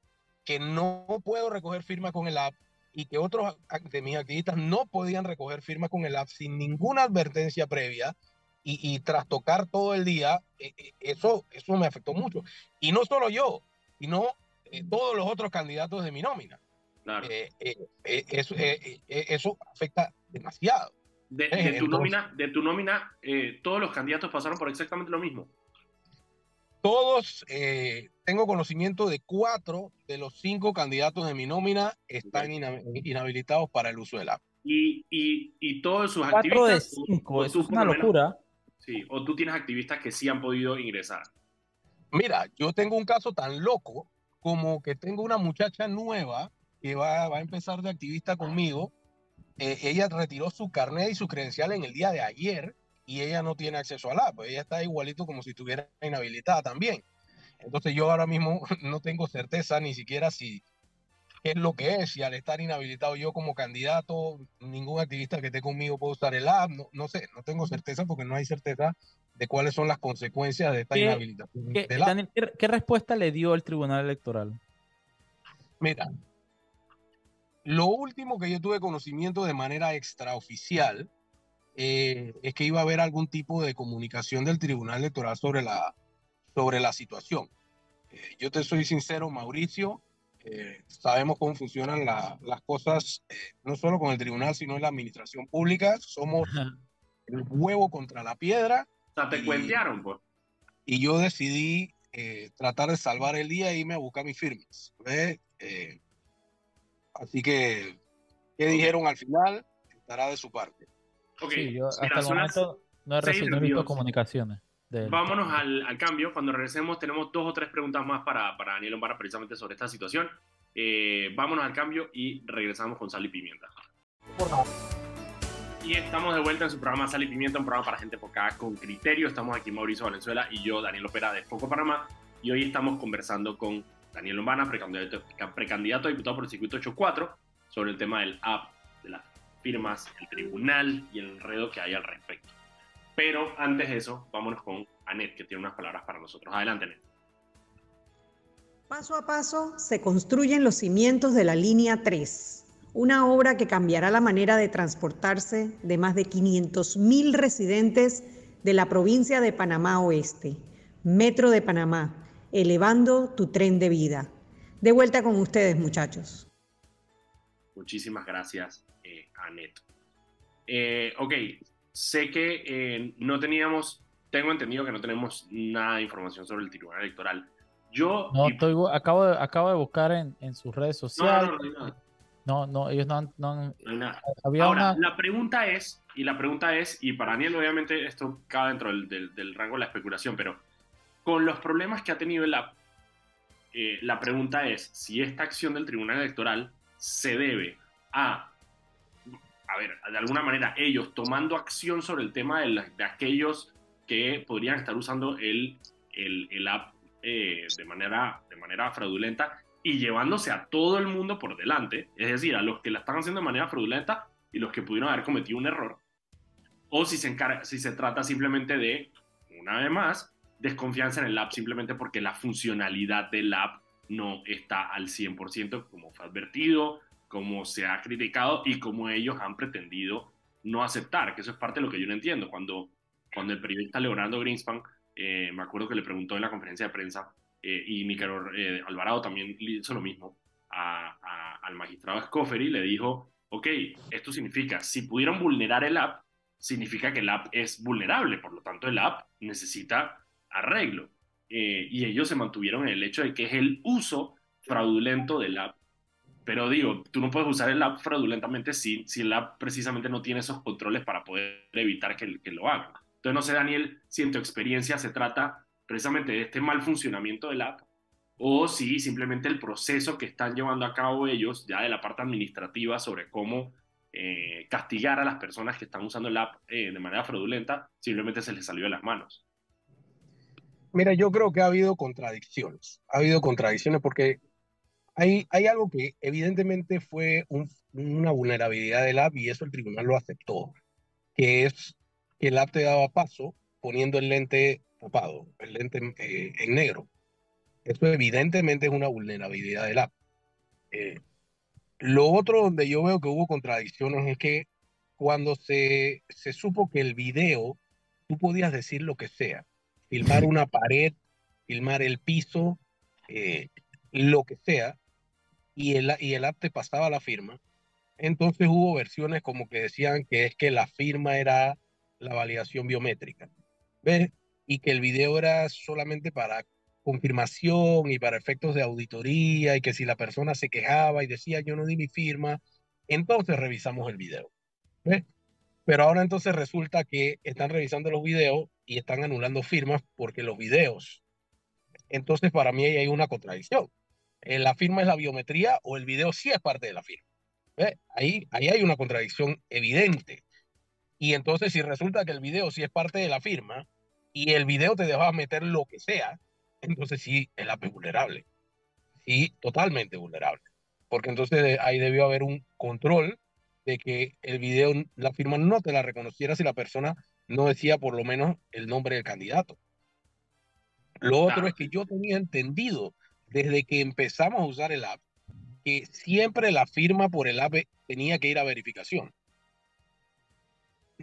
Speaker 4: que no puedo recoger firma con el app y que otros de mis activistas no podían recoger firma con el app sin ninguna advertencia previa y, y tras tocar todo el día, eh, eh, eso, eso me afectó mucho. Y no solo yo, sino todos los otros candidatos de mi nómina. Eh, eh, eh, eso, eso, afecta demasiado.
Speaker 1: De, tu nómina, de tu nómina todos los candidatos pasaron por exactamente lo mismo.
Speaker 4: Todos, tengo conocimiento de cuatro de los cinco candidatos de mi nómina están inhabilitados para el uso del app.
Speaker 1: Y, y, y todos sus
Speaker 2: cuatro De cinco, eso es una locura.
Speaker 1: Sí, o tú tienes activistas que sí han podido ingresar.
Speaker 4: Mira, yo tengo un caso tan loco como que tengo una muchacha nueva que va, va a empezar de activista conmigo, eh, ella retiró su carnet y su credencial en el día de ayer y ella no tiene acceso a la pues ella está igualito como si estuviera inhabilitada también. Entonces yo ahora mismo no tengo certeza ni siquiera si qué es lo que es, si al estar inhabilitado yo como candidato, ningún activista que esté conmigo puede usar el app, no, no sé, no tengo certeza porque no hay certeza de cuáles son las consecuencias de esta inhabilitación.
Speaker 2: ¿qué, Daniel, ¿qué respuesta le dio el Tribunal Electoral?
Speaker 4: Mira, lo último que yo tuve conocimiento de manera extraoficial eh, es que iba a haber algún tipo de comunicación del Tribunal Electoral sobre la, sobre la situación. Eh, yo te soy sincero, Mauricio, eh, sabemos cómo funcionan las cosas, no solo con el tribunal, sino en la administración pública. Somos el huevo contra la piedra.
Speaker 1: O sea, te cuentearon, pues.
Speaker 4: Y yo decidí tratar de salvar el día e irme a buscar mis firmas. Así que, ¿qué dijeron al final? Estará de su parte.
Speaker 2: Sí, yo hasta el momento no he recibido comunicaciones.
Speaker 1: Vámonos al, al, cambio. Cuando regresemos tenemos dos o tres preguntas más para, para Daniel Lombara precisamente sobre esta situación. Eh, vámonos al cambio y regresamos con Sal y Pimienta. Y estamos de vuelta en su programa Sal y Pimienta, un programa para gente enfocada con criterio. Estamos aquí Mauricio Valenzuela y yo, Daniel Opera de Foco Panamá. Y hoy estamos conversando con Daniel Lombana, precandidato, precandidato a diputado por el circuito 84, sobre el tema del app, de las firmas, el tribunal y el enredo que hay al respecto. Pero antes de eso, vámonos con Anet, que tiene unas palabras para nosotros. Adelante, Anet.
Speaker 3: Paso a paso se construyen los cimientos de la línea 3, una obra que cambiará la manera de transportarse de más de 500.000 residentes de la provincia de Panamá Oeste, Metro de Panamá, elevando tu tren de vida. De vuelta con ustedes, muchachos.
Speaker 1: Muchísimas gracias, eh, Anet. Eh, ok, sé que eh, no teníamos, tengo entendido que no tenemos nada de información sobre el Tribunal Electoral. Yo...
Speaker 2: No, estoy, acabo, de, acabo de buscar en, en sus redes sociales. No, no, ellos no han... No
Speaker 1: Había Ahora, la pregunta es, y la pregunta es, y para Daniel obviamente esto cabe dentro del, del rango de la especulación, pero con los problemas que ha tenido la, eh, la pregunta es si esta acción del Tribunal Electoral se debe a, a ver, de alguna manera ellos tomando acción sobre el tema de, de aquellos que podrían estar usando el, el, el, app eh, de, manera, de manera fraudulenta y llevándose a todo el mundo por delante, es decir, a los que la están haciendo de manera fraudulenta y los que pudieron haber cometido un error, o si se, encarga, si se trata simplemente de, una vez más, desconfianza en el app simplemente porque la funcionalidad del app no está al 100% como fue advertido, como se ha criticado y como ellos han pretendido no aceptar, que eso es parte de lo que yo no entiendo. Cuando, cuando el periodista Leonardo Greenspan, eh, me acuerdo que le preguntó en la conferencia de prensa, eh, y Miquel eh, Alvarado también hizo lo mismo al magistrado Scoffery, le dijo, ok, esto significa, si pudieran vulnerar el app, significa que el app es vulnerable, por lo tanto el app necesita arreglo. Eh, y ellos se mantuvieron en el hecho de que es el uso fraudulento del app. Pero digo, tú no puedes usar el app fraudulentamente si, si el app precisamente no tiene esos controles para poder evitar que, que lo hagan. Entonces, no sé, Daniel, si en tu experiencia se trata precisamente este mal funcionamiento del app o si simplemente el proceso que están llevando a cabo ellos, ya de la parte administrativa, sobre cómo eh, castigar a las personas que están usando el app eh, de manera fraudulenta, simplemente se les salió de las manos.
Speaker 4: Mira, yo creo que ha habido contradicciones. Ha habido contradicciones porque hay, hay algo que evidentemente fue una vulnerabilidad del app y eso el tribunal lo aceptó, que es que el app te daba paso poniendo el lente tapado, el lente eh, en negro. Eso evidentemente es una vulnerabilidad del app. Lo otro donde yo veo que hubo contradicciones es que cuando se, se supo que el video, tú podías decir lo que sea, filmar una pared, filmar el piso, eh, lo que sea, y el, y el app te pasaba la firma. Entonces hubo versiones como que decían que es que la firma era la validación biométrica, ¿ves? Y que el video era solamente para confirmación y para efectos de auditoría y que si la persona se quejaba y decía yo no di mi firma, entonces revisamos el video. Pero ahora entonces resulta que están revisando los videos y están anulando firmas porque los videos. Entonces para mí hay una contradicción. Eh, ¿La firma es la biometría o el video sí es parte de la firma? Ahí, ahí hay una contradicción evidente. Y entonces si resulta que el video sí es parte de la firma y el video te deja meter lo que sea, entonces sí, el app es vulnerable. Sí, totalmente vulnerable. Porque entonces ahí debió haber un control de que el video, la firma no te la reconociera si la persona no decía por lo menos el nombre del candidato. Lo otro es que yo tenía entendido desde que empezamos a usar el app que siempre la firma por el app tenía que ir a verificación.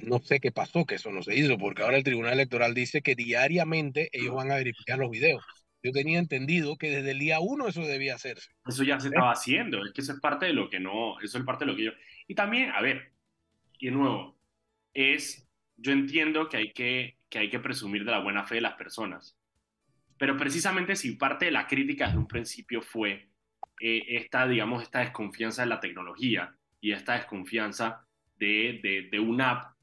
Speaker 4: No sé qué pasó, que eso no se hizo, porque ahora el Tribunal Electoral dice que diariamente ellos van a verificar los videos. Yo tenía entendido que desde el día uno eso debía hacerse.
Speaker 1: Eso ya se estaba haciendo, es que eso es parte de lo que no, eso es parte de lo que yo... Y también, a ver, y de nuevo, es, yo entiendo que hay que, que hay que presumir de la buena fe de las personas, pero precisamente si parte de la crítica desde un principio fue eh, esta, digamos, esta desconfianza de la tecnología y esta desconfianza de, de, de una app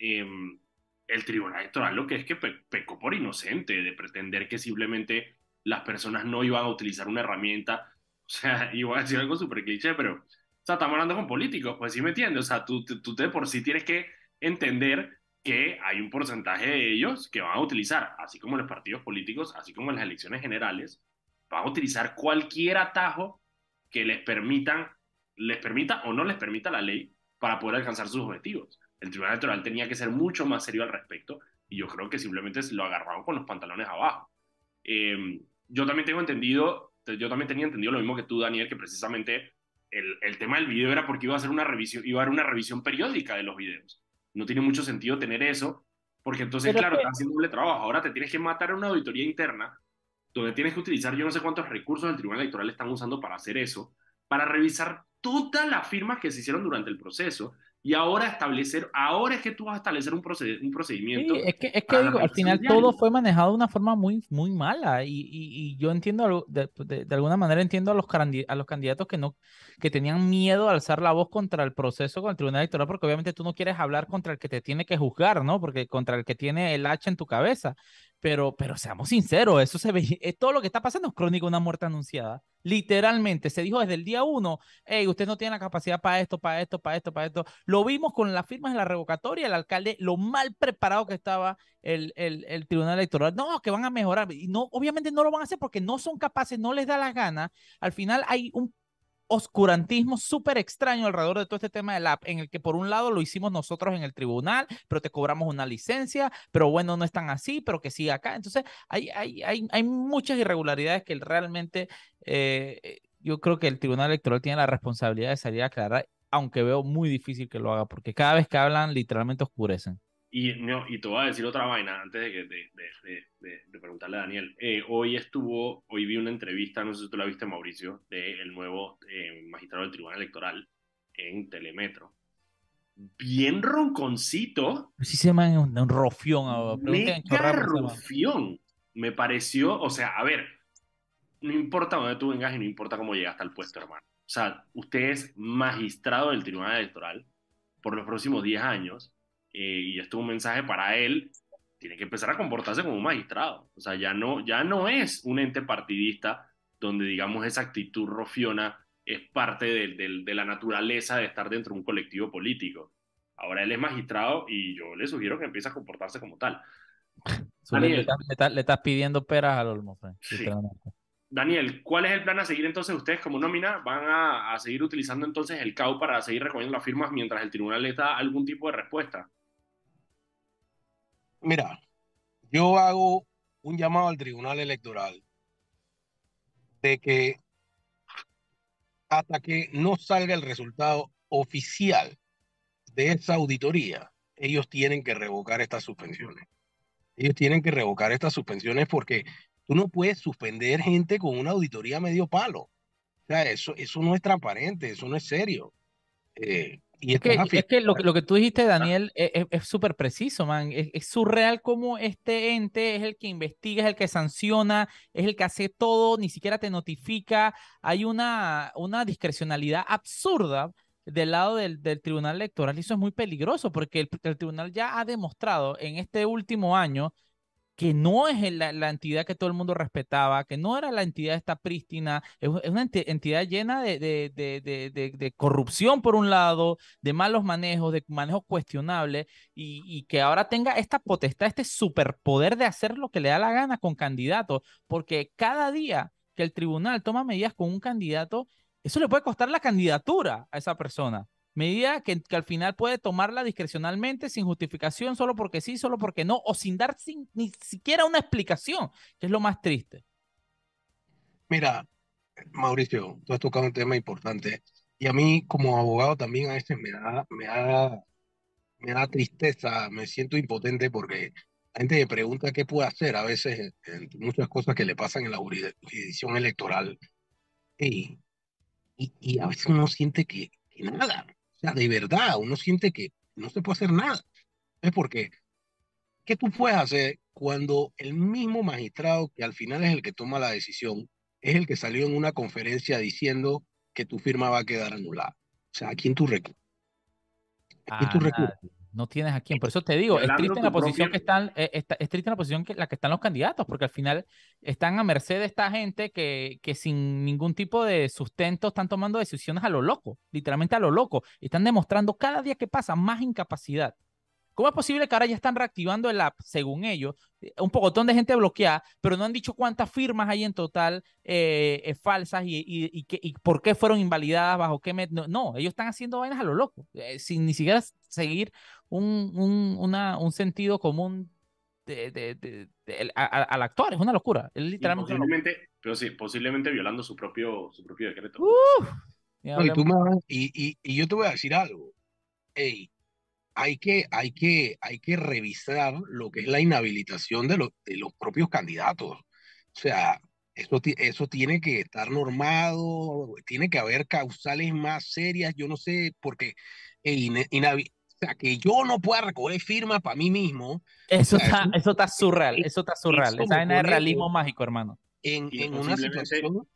Speaker 1: Em, el Tribunal Electoral lo que es que pecó por inocente de pretender que simplemente las personas no iban a utilizar una herramienta. O sea, iba a decir algo súper cliché, pero, o sea, estamos hablando con políticos, pues sí me entiendes. O sea, tú, tú de por sí tienes que entender que hay un porcentaje de ellos que van a utilizar, así como los partidos políticos, así como las elecciones generales, van a utilizar cualquier atajo que les permitan, les permita o no les permita la ley para poder alcanzar sus objetivos el Tribunal Electoral tenía que ser mucho más serio al respecto y yo creo que simplemente lo agarraron con los pantalones abajo. Em, yo también tengo entendido, yo también tenía entendido lo mismo que tú, Daniel, que precisamente el, el, tema del video era porque iba a ser una revisión, iba a haber una revisión periódica de los videos. No tiene mucho sentido tener eso, porque entonces, claro, están haciendo doble trabajo. Ahora te tienes que matar a una auditoría interna, donde tienes que utilizar yo no sé cuántos recursos del Tribunal Electoral están usando para hacer eso, para revisar todas las firmas que se hicieron durante el proceso y ahora establecer, ahora es que tú vas a establecer un, un procedimiento.
Speaker 2: Sí, es que, es que digo, al final todo fue manejado de una forma muy, muy mala y, y, yo entiendo, de, de, alguna manera entiendo a los, a los candidatos que, no, que tenían miedo de alzar la voz contra el proceso con el Tribunal Electoral porque obviamente tú no quieres hablar contra el que te tiene que juzgar, ¿no? Porque contra el que tiene el hacha en tu cabeza. Pero, pero seamos sinceros, eso se ve, es todo lo que está pasando es crónica de una muerte anunciada. Literalmente, se dijo desde el día uno, hey, usted no tiene la capacidad para esto, para esto, para esto, para esto. Lo vimos con las firmas de la revocatoria, el alcalde, lo mal preparado que estaba el, el, el Tribunal Electoral. No, que van a mejorar. Y no, obviamente no lo van a hacer porque no son capaces, no les da la gana. Al final hay un oscurantismo súper extraño alrededor de todo este tema del app, en el que por un lado lo hicimos nosotros en el tribunal, pero te cobramos una licencia, pero bueno, no es tan así, pero que sí acá. Entonces, hay, hay, hay, hay muchas irregularidades que realmente eh, yo creo que el tribunal electoral tiene la responsabilidad de salir a aclarar, aunque veo muy difícil que lo haga, porque cada vez que hablan, literalmente oscurecen.
Speaker 1: Y, no, y te voy a decir otra vaina antes de, de, de, de preguntarle a Daniel. Eh, hoy estuvo, hoy vi una entrevista, no sé si tú la viste, Mauricio, del nuevo eh, magistrado del Tribunal Electoral en Telemetro. Bien ronconcito.
Speaker 2: Sí se llama un, un rofión.
Speaker 1: Mega rofión. Me pareció, o sea, a ver, no importa dónde tú vengas y no importa cómo llegaste al puesto, hermano. O sea, usted es magistrado del Tribunal Electoral por los próximos 10 años eh, y esto es un mensaje para él, tiene que empezar a comportarse como un magistrado. O sea, ya no, ya no es un ente partidista donde, digamos, esa actitud rofiona es parte de, de, la naturaleza de estar dentro de un colectivo político. Ahora él es magistrado y yo le sugiero que empiece a comportarse como tal.
Speaker 2: Daniel, le, estás pidiendo peras al olmo.
Speaker 1: Sí. Daniel, ¿cuál es el plan a seguir entonces ustedes como nómina? ¿Van a, a, seguir utilizando entonces el CAU para seguir recogiendo las firmas mientras el tribunal les da algún tipo de respuesta?
Speaker 4: Mira, yo hago un llamado al Tribunal Electoral de que hasta que no salga el resultado oficial de esa auditoría, ellos tienen que revocar estas suspensiones. Ellos tienen que revocar estas suspensiones porque tú no puedes suspender gente con una auditoría medio palo. O sea, eso, eso no es transparente, eso no es serio. Eh,
Speaker 2: y es, que, es que lo, lo, que tú dijiste, Daniel, e, e, es súper preciso, man. Es, surreal como este ente es el que investiga, es el que sanciona, es el que hace todo, ni siquiera te notifica. Hay una, una discrecionalidad absurda del lado del, del, Tribunal Electoral y eso es muy peligroso porque el, el, Tribunal ya ha demostrado en este último año que no es la, entidad que todo el mundo respetaba, que no era la entidad esta prístina, es, una entidad llena de, corrupción por un lado, de malos manejos, de manejos cuestionables, y, que ahora tenga esta potestad, este superpoder de hacer lo que le da la gana con candidatos, porque cada día que el tribunal toma medidas con un candidato, eso le puede costar la candidatura a esa persona medida que, al final puede tomarla discrecionalmente sin justificación, solo porque sí, solo porque no, o sin dar ni siquiera una explicación, que es lo más triste.
Speaker 4: Mira, Mauricio, tú has tocado un tema importante y a mí como abogado también a veces me da, me da, me da tristeza, me siento impotente porque la gente me pregunta qué puede hacer a veces en, muchas cosas que le pasan en la jurisdicción electoral y, y, a veces uno siente que, nada, sea, de verdad, uno siente que no se puede hacer nada. Es porque, ¿qué tú puedes hacer cuando el mismo magistrado, que al final es el que toma la decisión, es el que salió en una conferencia diciendo que tu firma va a quedar anulada? O sea, ¿a quién tú recurres?
Speaker 2: ¿A quién tú recurres? No tienes a quién. Por eso te digo, es triste en la posición que están, eh, es, triste en la posición que la que están los candidatos, porque al final están a merced de esta gente que, que sin ningún tipo de sustento están tomando decisiones a lo loco, literalmente a lo loco. Y están demostrando cada día que pasa más incapacidad. ¿Cómo es posible que ahora ya están reactivando el app, según ellos? Eh, un pocotón de gente bloqueada, pero no han dicho cuántas firmas hay en total eh, eh, falsas y, y, y, por qué fueron invalidadas, bajo qué... No, ellos están haciendo vainas a lo loco, sin ni siquiera seguir un, un, una, un sentido común de, de, de, al actuar. Es una locura. Es literalmente
Speaker 1: posiblemente, pero sí, posiblemente violando su propio, su propio decreto.
Speaker 4: y, y, yo te voy a decir algo. Ey, hay que, hay que, hay que revisar lo que es la inhabilitación de, los de los propios candidatos. O sea, eso, eso tiene que estar normado, tiene que haber causales más serias, yo no sé, porque o sea, que yo no pueda recoger firmas para mí mismo.
Speaker 2: Eso, está, eso, está surreal, eso está surreal. Esa es el realismo mágico, hermano.
Speaker 4: En, en una situación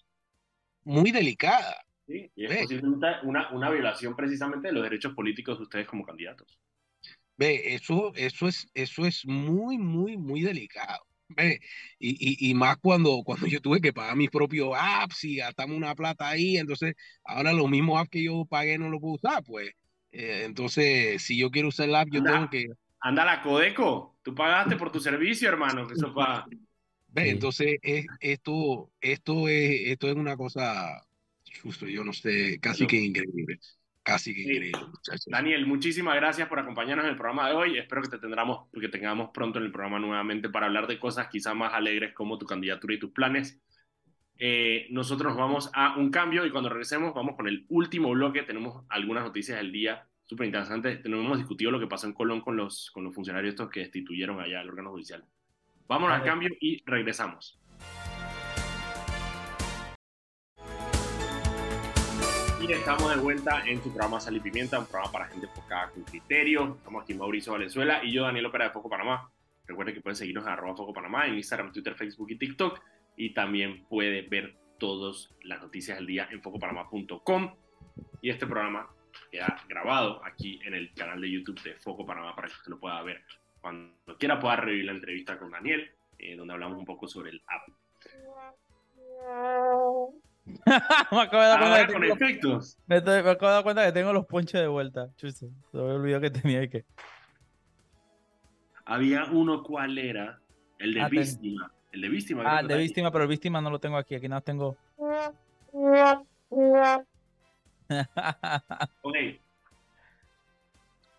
Speaker 4: muy delicada.
Speaker 1: Sí, y es una, una violación precisamente de los derechos políticos de ustedes como candidatos.
Speaker 4: Ve, eso, eso, es, eso es muy, muy, muy delicado. Y, y, más cuando, cuando yo tuve que pagar mis propios apps y gastamos una plata ahí, entonces ahora los mismos apps que yo pagué no los puedo usar, pues. Eh, entonces, si yo quiero usar el app, yo tengo que...
Speaker 1: Anda la Codeco, tú pagaste por tu servicio, hermano, eso
Speaker 4: Entonces, es, esto, esto, es, esto es una cosa, justo, yo no sé, casi que increíble. Casi que increíble,
Speaker 1: Daniel, muchísimas gracias por acompañarnos en el programa de hoy. Espero que te tendremos, que tengamos pronto en el programa nuevamente para hablar de cosas quizás más alegres como tu candidatura y tus planes. Eh, nosotros vamos a un cambio y cuando regresemos vamos con el último bloque. Tenemos algunas noticias del día súper interesantes. Tenemos hemos discutido lo que pasó en Colón con los, con los funcionarios estos que destituyeron allá el órgano judicial. Vamos al cambio y regresamos. Estamos de vuelta en su programa Sal y Pimienta, un programa para gente enfocada con criterio. Estamos aquí Mauricio Valenzuela y yo, Daniel Opera de Foco Panamá. Recuerden que pueden seguirnos en Foco Panamá en Instagram, Twitter, Facebook y TikTok. Y también puede ver todas las noticias del día en focopanamá.com. Y este programa queda grabado aquí en el canal de YouTube de Foco Panamá para que usted lo pueda ver cuando quiera pueda revivir la entrevista con Daniel, eh, donde hablamos un poco sobre el app.
Speaker 2: me acabo de dar cuenta
Speaker 1: con efectos.
Speaker 2: Me, acabo de dar cuenta que tengo los ponches de vuelta. Chusto. Se me olvidó que tenía y que.
Speaker 1: Había uno, ¿cuál era? El de ah, Víctima. El de Víctima.
Speaker 2: Ah, el de Víctima, pero el Víctima no lo tengo aquí. Aquí no tengo.
Speaker 1: ok.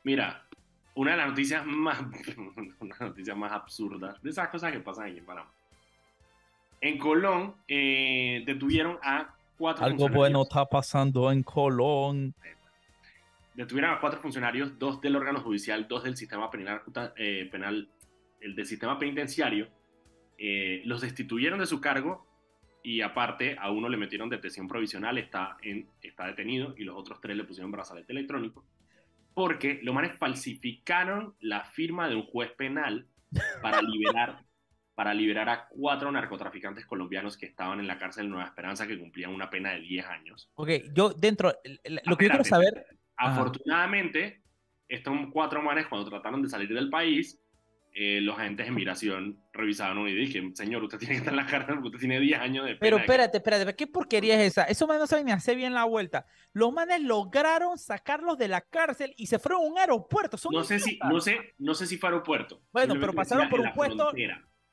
Speaker 1: Mira, una de las noticias más, una noticia más absurdas de esas cosas que pasan aquí en Panamá. En Colón eh, detuvieron a cuatro
Speaker 2: Algo bueno está pasando en Colón.
Speaker 1: Detuvieron a cuatro funcionarios, dos del órgano judicial, dos del sistema penal, eh, penal el del sistema penitenciario. Eh, los destituyeron de su cargo y aparte a uno le metieron detención provisional, está, en, está detenido y los otros tres le pusieron brazalete electrónico porque los manes falsificaron la firma de un juez penal para liberar para liberar a cuatro narcotraficantes colombianos que estaban en la cárcel de Nueva Esperanza que cumplían una pena de 10 años.
Speaker 2: Ok, yo dentro, lo que yo quiero saber...
Speaker 1: Afortunadamente, estos cuatro manes cuando trataron de salir del país, eh, los agentes de migración revisaron y dije, señor, usted tiene que estar en la cárcel porque usted tiene 10 años de pena.
Speaker 2: Pero espérate, espérate, ¿qué porquería es esa? Eso manes no saben ni hacer bien la vuelta. Los manes lograron sacarlos de la cárcel y se fueron a un aeropuerto.
Speaker 1: no, sé si, no, sé, no sé si fue aeropuerto.
Speaker 2: Bueno, pero pasaron por un puesto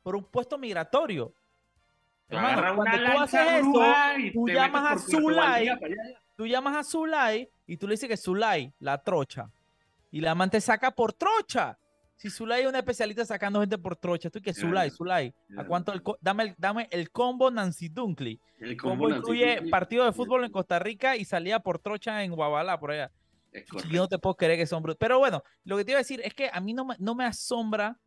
Speaker 2: por un puesto migratorio. Hermano, cuando tú haces eso, tú llamas a Zulay, tú llamas a Zulay y tú le dices que Zulay, la trocha, y la amante saca por trocha. Si Zulay es una especialista sacando gente por trocha, tú que Zulay, Zulay, ¿a cuánto el dame, el, dame el combo Nancy Dunkley? El combo, incluye partido de fútbol en Costa Rica y salía por trocha en Guabalá, por allá. Yo no te puedo creer que son brutos. Pero bueno, lo que te iba a decir es que a mí no, no me asombra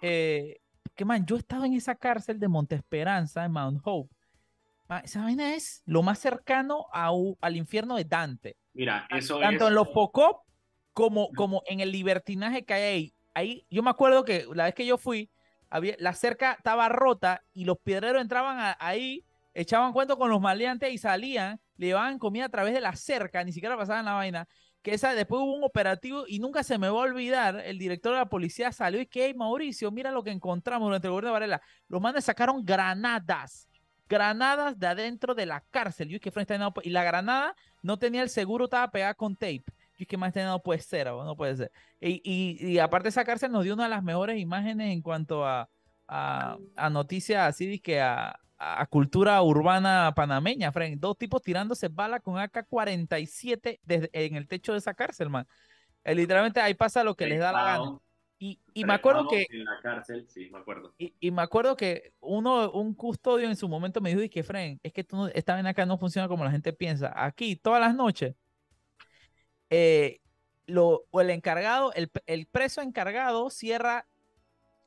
Speaker 2: eh, que man, yo he estado en esa cárcel de Monte Esperanza, en Mount Hope. esa vaina es lo más cercano al infierno de Dante.
Speaker 1: Mira, eso
Speaker 2: Tanto en los Pocop como, como en el libertinaje que hay ahí. ahí. Yo me acuerdo que la vez que yo fui, había, la cerca estaba rota y los piedreros entraban ahí, echaban cuento con los maleantes y salían, le llevaban comida a través de la cerca, ni siquiera pasaban la vaina que esa, después hubo un operativo y nunca se me va a olvidar, el director de la policía salió y que, Mauricio, mira lo que encontramos durante el gobierno de Varela. Los manes sacaron granadas, granadas de adentro de la cárcel. Yo que y la granada no tenía el seguro, estaba pegada con tape. Yo que más no puede ser, no puede ser. Y, y, y, aparte esa cárcel nos dio una de las mejores imágenes en cuanto a, a, a noticias así, que a, a cultura urbana panameña, Frank. Dos tipos tirándose bala con AK-47 en el techo de esa cárcel, man. Eh, literalmente ahí pasa lo que les da la gana. Y, y me acuerdo que...
Speaker 1: En la cárcel, sí, me acuerdo.
Speaker 2: Y, y, me acuerdo que uno, un custodio en su momento me dijo, y que Frank, es que tú esta ven acá no funciona como la gente piensa. Aquí, todas las noches, eh, lo, el encargado, el, el preso encargado cierra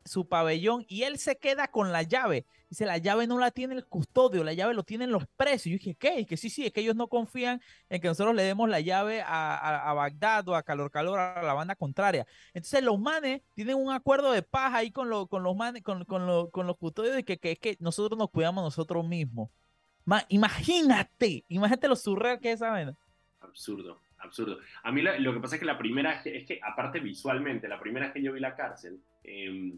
Speaker 2: su pabellón y él se queda con la llave. Dice, la llave no la tiene el custodio, la llave lo tienen los presos. yo dije, ¿qué? Y que sí, sí, es que ellos no confían en que nosotros le demos la llave a, a, Bagdad o a Calor Calor, a la banda contraria. Entonces los manes tienen un acuerdo de paz ahí con, lo, con los manes, con, con, con los custodios de que, es que nosotros nos cuidamos nosotros mismos. imagínate, imagínate lo surreal que es esa vaina.
Speaker 1: Absurdo absurdo. A mí lo que pasa es que la primera es que, aparte visualmente, la primera vez que yo vi la cárcel, eh,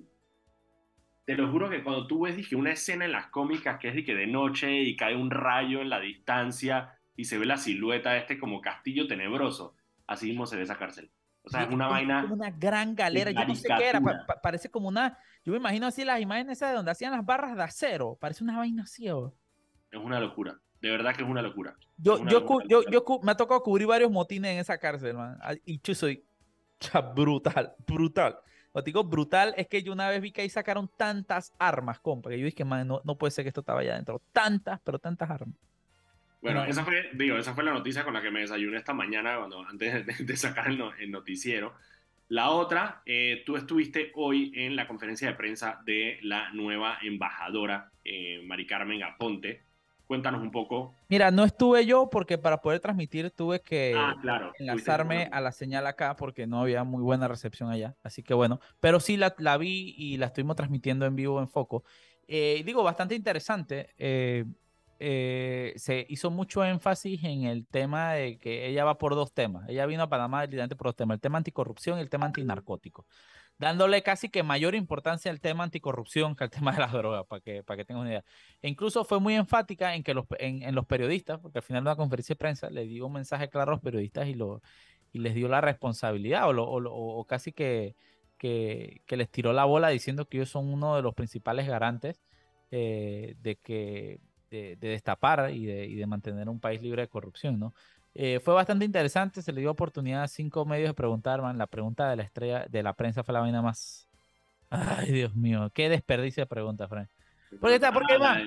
Speaker 1: te lo juro que cuando tú ves dije, una escena en las cómicas que es de que de noche y cae un rayo en la distancia y se ve la silueta de este como castillo tenebroso, así mismo se ve esa cárcel. O sea, es una vaina.
Speaker 2: Una gran galera. Yo no sé qué era. parece como una. Yo me imagino así las imágenes esas de donde hacían las barras de acero. Parece una vaina así.
Speaker 1: Es una locura. De verdad que es una locura.
Speaker 2: Yo, yo, yo, yo, me ha tocado cubrir varios motines en esa cárcel, man. Y yo soy brutal, brutal. Lo digo brutal es que yo una vez vi que ahí sacaron tantas armas, compa, que yo dije, man, no, no puede ser que esto estaba allá adentro. Tantas, pero tantas armas.
Speaker 1: Bueno, esa fue, digo, esa fue la noticia con la que me desayuné esta mañana cuando, antes de, sacar el, noticiero. La otra, eh, tú estuviste hoy en la conferencia de prensa de la nueva embajadora, eh, Mari Carmen Aponte. Cuéntanos un poco.
Speaker 2: Mira, no estuve yo porque para poder transmitir tuve que
Speaker 1: ah,
Speaker 2: enlazarme a la señal acá porque no había muy buena recepción allá. Así que bueno, pero sí la, la vi y la estuvimos transmitiendo en vivo en Foco. Eh, digo, bastante interesante. Eh, eh, se hizo mucho énfasis en el tema de que ella va por dos temas. Ella vino a Panamá por dos temas, el tema anticorrupción y el tema antinarcótico, dándole casi que mayor importancia al tema anticorrupción que al tema de las drogas, para que, para que tengan una idea. E incluso fue muy enfática en que los, en, los periodistas, porque al final de una conferencia de prensa le dio un mensaje claro a los periodistas y, lo, y les dio la responsabilidad o, o, casi que, que, que, les tiró la bola diciendo que ellos son uno de los principales garantes eh, de que de, destapar y de, y de, mantener un país libre de corrupción, ¿no? Eh, fue bastante interesante, se le dio oportunidad a cinco medios de preguntar, man. La pregunta de la estrella de la prensa fue la vaina más. Ay, Dios mío, qué desperdicio de pregunta, Frank. Porque está, porque, man,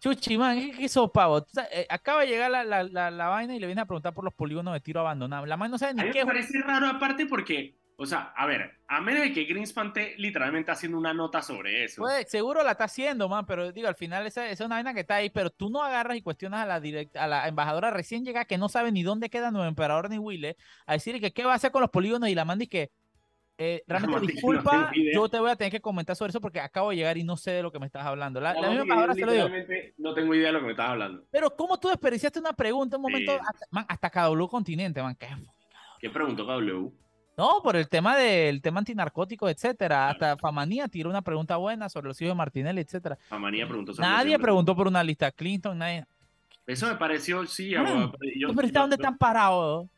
Speaker 2: Chuchi, man, ¿qué, es pavo? Eh, acaba de llegar la, la, la, vaina y le viene a preguntar por los polígonos de tiro abandonado. La mano no sabe ni qué.
Speaker 1: Me parece raro, aparte, porque o sea, a ver, a menos de que Greenspan esté literalmente haciendo una nota sobre eso.
Speaker 2: Pues seguro la está haciendo, man, pero digo, al final esa, es una vaina que está ahí, pero tú no agarras y cuestionas a la a la embajadora recién llega que no sabe ni dónde queda nuevo emperador ni Wille, a decir que qué va a hacer con los polígonos y la manda y que eh, realmente disculpa, yo te voy a tener que comentar sobre eso porque acabo de llegar y no sé de lo que me estás hablando. La, misma embajadora se lo digo.
Speaker 1: No tengo idea de lo que me estás hablando.
Speaker 2: Pero ¿cómo tú desperdiciaste una pregunta un momento hasta, man, hasta KW Continente, man? ¿Qué,
Speaker 1: ¿Qué preguntó KW?
Speaker 2: No, por el tema del tema antinarcótico, etcétera. Hasta Famanía tiró una pregunta buena sobre los hijos de Martinelli, etcétera.
Speaker 1: Famanía preguntó sobre
Speaker 2: Nadie preguntó por una lista. Clinton, nadie.
Speaker 1: Eso me pareció, sí.
Speaker 2: Ah, yo, pero ¿dónde están parados?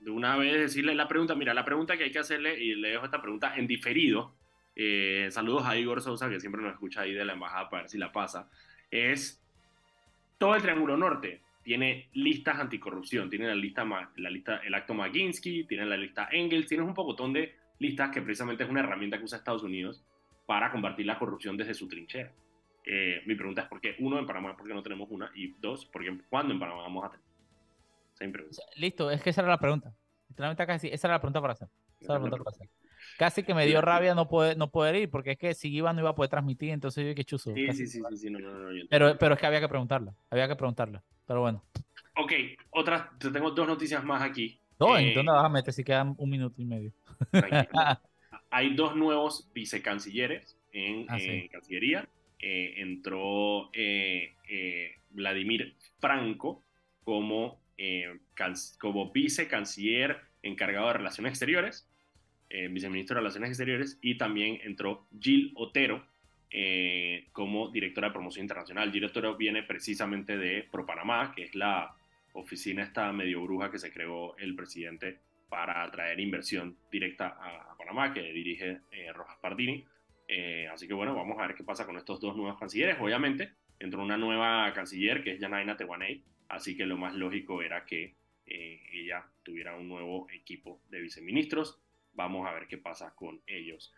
Speaker 1: De una vez decirle la pregunta, mira, la pregunta que hay que hacerle, y le dejo esta pregunta en diferido. Eh, saludos a Igor Sousa, que siempre nos escucha ahí de la embajada para ver si la pasa. Es todo el Triángulo Norte tiene listas anticorrupción, tiene la lista, la lista el acto McGinsky, tiene la lista Engels, tienes un pocotón de listas que precisamente es una herramienta que usa Estados Unidos para combatir la corrupción desde su trinchera. Eh, mi pregunta es por qué, uno, en Panamá, ¿por qué no tenemos una? Y dos, ¿por qué, ¿cuándo en Panamá vamos a tener?
Speaker 2: Listo, es que esa era la pregunta. Literalmente casi, esa era la pregunta para hacer. Esa era la pregunta para hacer. Casi que me dio rabia no poder, no poder ir, porque es que si iba no iba a poder transmitir, entonces yo que chuzo.
Speaker 1: Sí, sí, sí, sí, no, no, no,
Speaker 2: pero, pero es que había que preguntarla, había que preguntarla, pero bueno.
Speaker 1: Ok, otras, tengo dos noticias más aquí.
Speaker 2: No, eh, ¿en vas a meter si quedan un minuto y medio?
Speaker 1: Hay dos nuevos vicecancilleres en ah, Cancillería. Eh, entró eh, Vladimir Franco como, como vicecanciller encargado de Relaciones Exteriores eh, viceministro de Relaciones Exteriores, y también entró Jill Otero eh, como directora de promoción internacional. Jill Otero viene precisamente de ProPanamá, que es la oficina esta medio bruja que se creó el presidente para atraer inversión directa a, Panamá, que dirige eh, Rojas Pardini. así que bueno, vamos a ver qué pasa con estos dos nuevos cancilleres. Obviamente, entró una nueva canciller que es Janaina Tewaney, así que lo más lógico era que ella tuviera un nuevo equipo de viceministros vamos a ver qué pasa con ellos.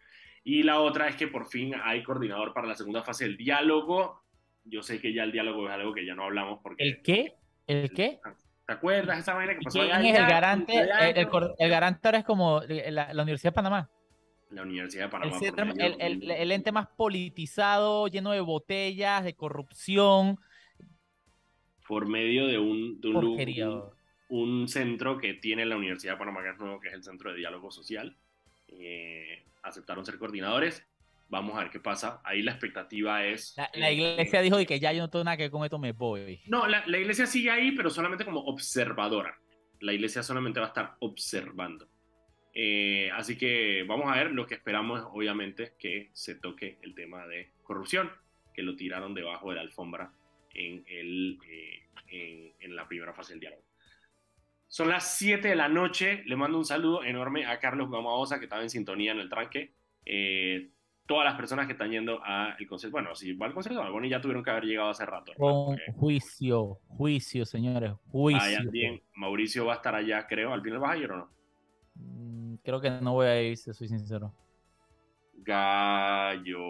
Speaker 1: Y la otra es que por fin hay coordinador para la segunda fase del diálogo. Yo sé que ya el diálogo es algo que ya no hablamos porque...
Speaker 2: ¿El qué? ¿El qué?
Speaker 1: ¿Te acuerdas esa manera que pasó
Speaker 2: ¿Quién es el garante? El, garante ahora es como la, Universidad de Panamá.
Speaker 1: La Universidad de Panamá.
Speaker 2: El, el, ente más politizado, lleno de botellas, de corrupción.
Speaker 1: Por medio de un, de un, un centro que tiene la Universidad de Panamá, que es nuevo, que es el Centro de Diálogo Social. Eh, aceptaron ser coordinadores. Vamos a ver qué pasa. Ahí la expectativa es...
Speaker 2: La, iglesia dijo que ya yo no tengo nada que con esto, me voy.
Speaker 1: No, la, la, iglesia sigue ahí, pero solamente como observadora. La iglesia solamente va a estar observando. Eh, así que vamos a ver, lo que esperamos es obviamente que se toque el tema de corrupción, que lo tiraron debajo de la alfombra en, el, eh, en, en la primera fase del diálogo. Son las 7 de la noche. Le mando un saludo enorme a Carlos Gamaosa, que estaba en sintonía en el tranque. Eh, todas las personas que están yendo al concierto. Bueno, si va al concierto de Alboni ya tuvieron que haber llegado hace rato.
Speaker 2: Con juicio, juicio, señores, juicio.
Speaker 1: Vayan bien. Mauricio va a estar allá, creo. ¿Al final vas a ir o no?
Speaker 2: Mm, creo que no voy a ir, si soy sincero.
Speaker 1: Gallo.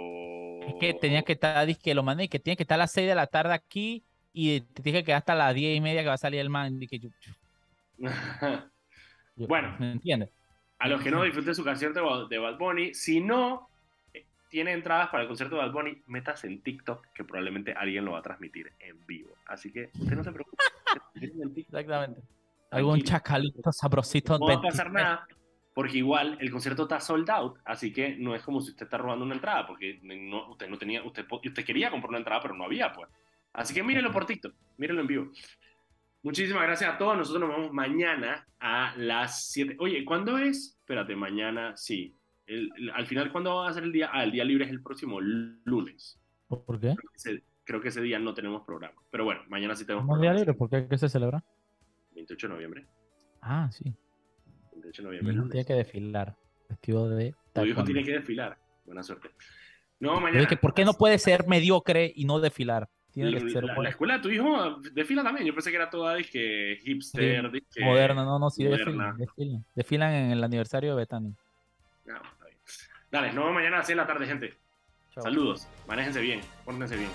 Speaker 2: Es que tenía que estar, que lo mandé, que tiene que estar a las 6 de la tarde aquí y te dije que hasta las 10 y media que va a salir el man. Dije, yo,
Speaker 1: bueno,
Speaker 2: ¿me entiendes?
Speaker 1: A los que no disfruten su concierto de Bad Bunny, si no eh, tiene entradas para el concierto de Bad Bunny, metas en TikTok, que probablemente alguien lo va a transmitir en vivo. Así que usted no se preocupe.
Speaker 2: Exactamente. Algún chacalito sabrosito.
Speaker 1: No va a pasar nada, porque igual el concierto está sold out, así que no es como si usted está robando una entrada, porque no, usted no tenía, usted, usted quería comprar una entrada, pero no había, pues. Así que mírenlo por TikTok, mírenlo en vivo. Muchísimas gracias a todos. Nosotros nos vemos mañana a las 7. Oye, ¿cuándo es? Espérate, mañana, sí. al final, ¿cuándo va a ser el día? Ah, el día libre es el próximo lunes.
Speaker 2: ¿Por qué?
Speaker 1: Creo que ese, día no tenemos programa. Pero bueno, mañana sí tenemos
Speaker 2: programa. ¿El día libre? ¿Por qué? ¿Qué se celebra?
Speaker 1: 28 de noviembre.
Speaker 2: Ah, sí.
Speaker 1: 28 de noviembre.
Speaker 2: Mi tiene que desfilar. Vestido de.
Speaker 1: Tu hijo tiene que desfilar. Buena suerte. No, mañana.
Speaker 2: ¿Por qué no puede ser mediocre y no desfilar?
Speaker 1: La, escuela de tu hijo desfila también. Yo pensé que era toda que hipster,
Speaker 2: moderna, no, no, sí, desfilan, desfilan, en el aniversario de Betani.
Speaker 1: No, está bien. Dale, nos vemos mañana a 6 de la tarde, gente. Saludos, manéjense bien, pórtense bien.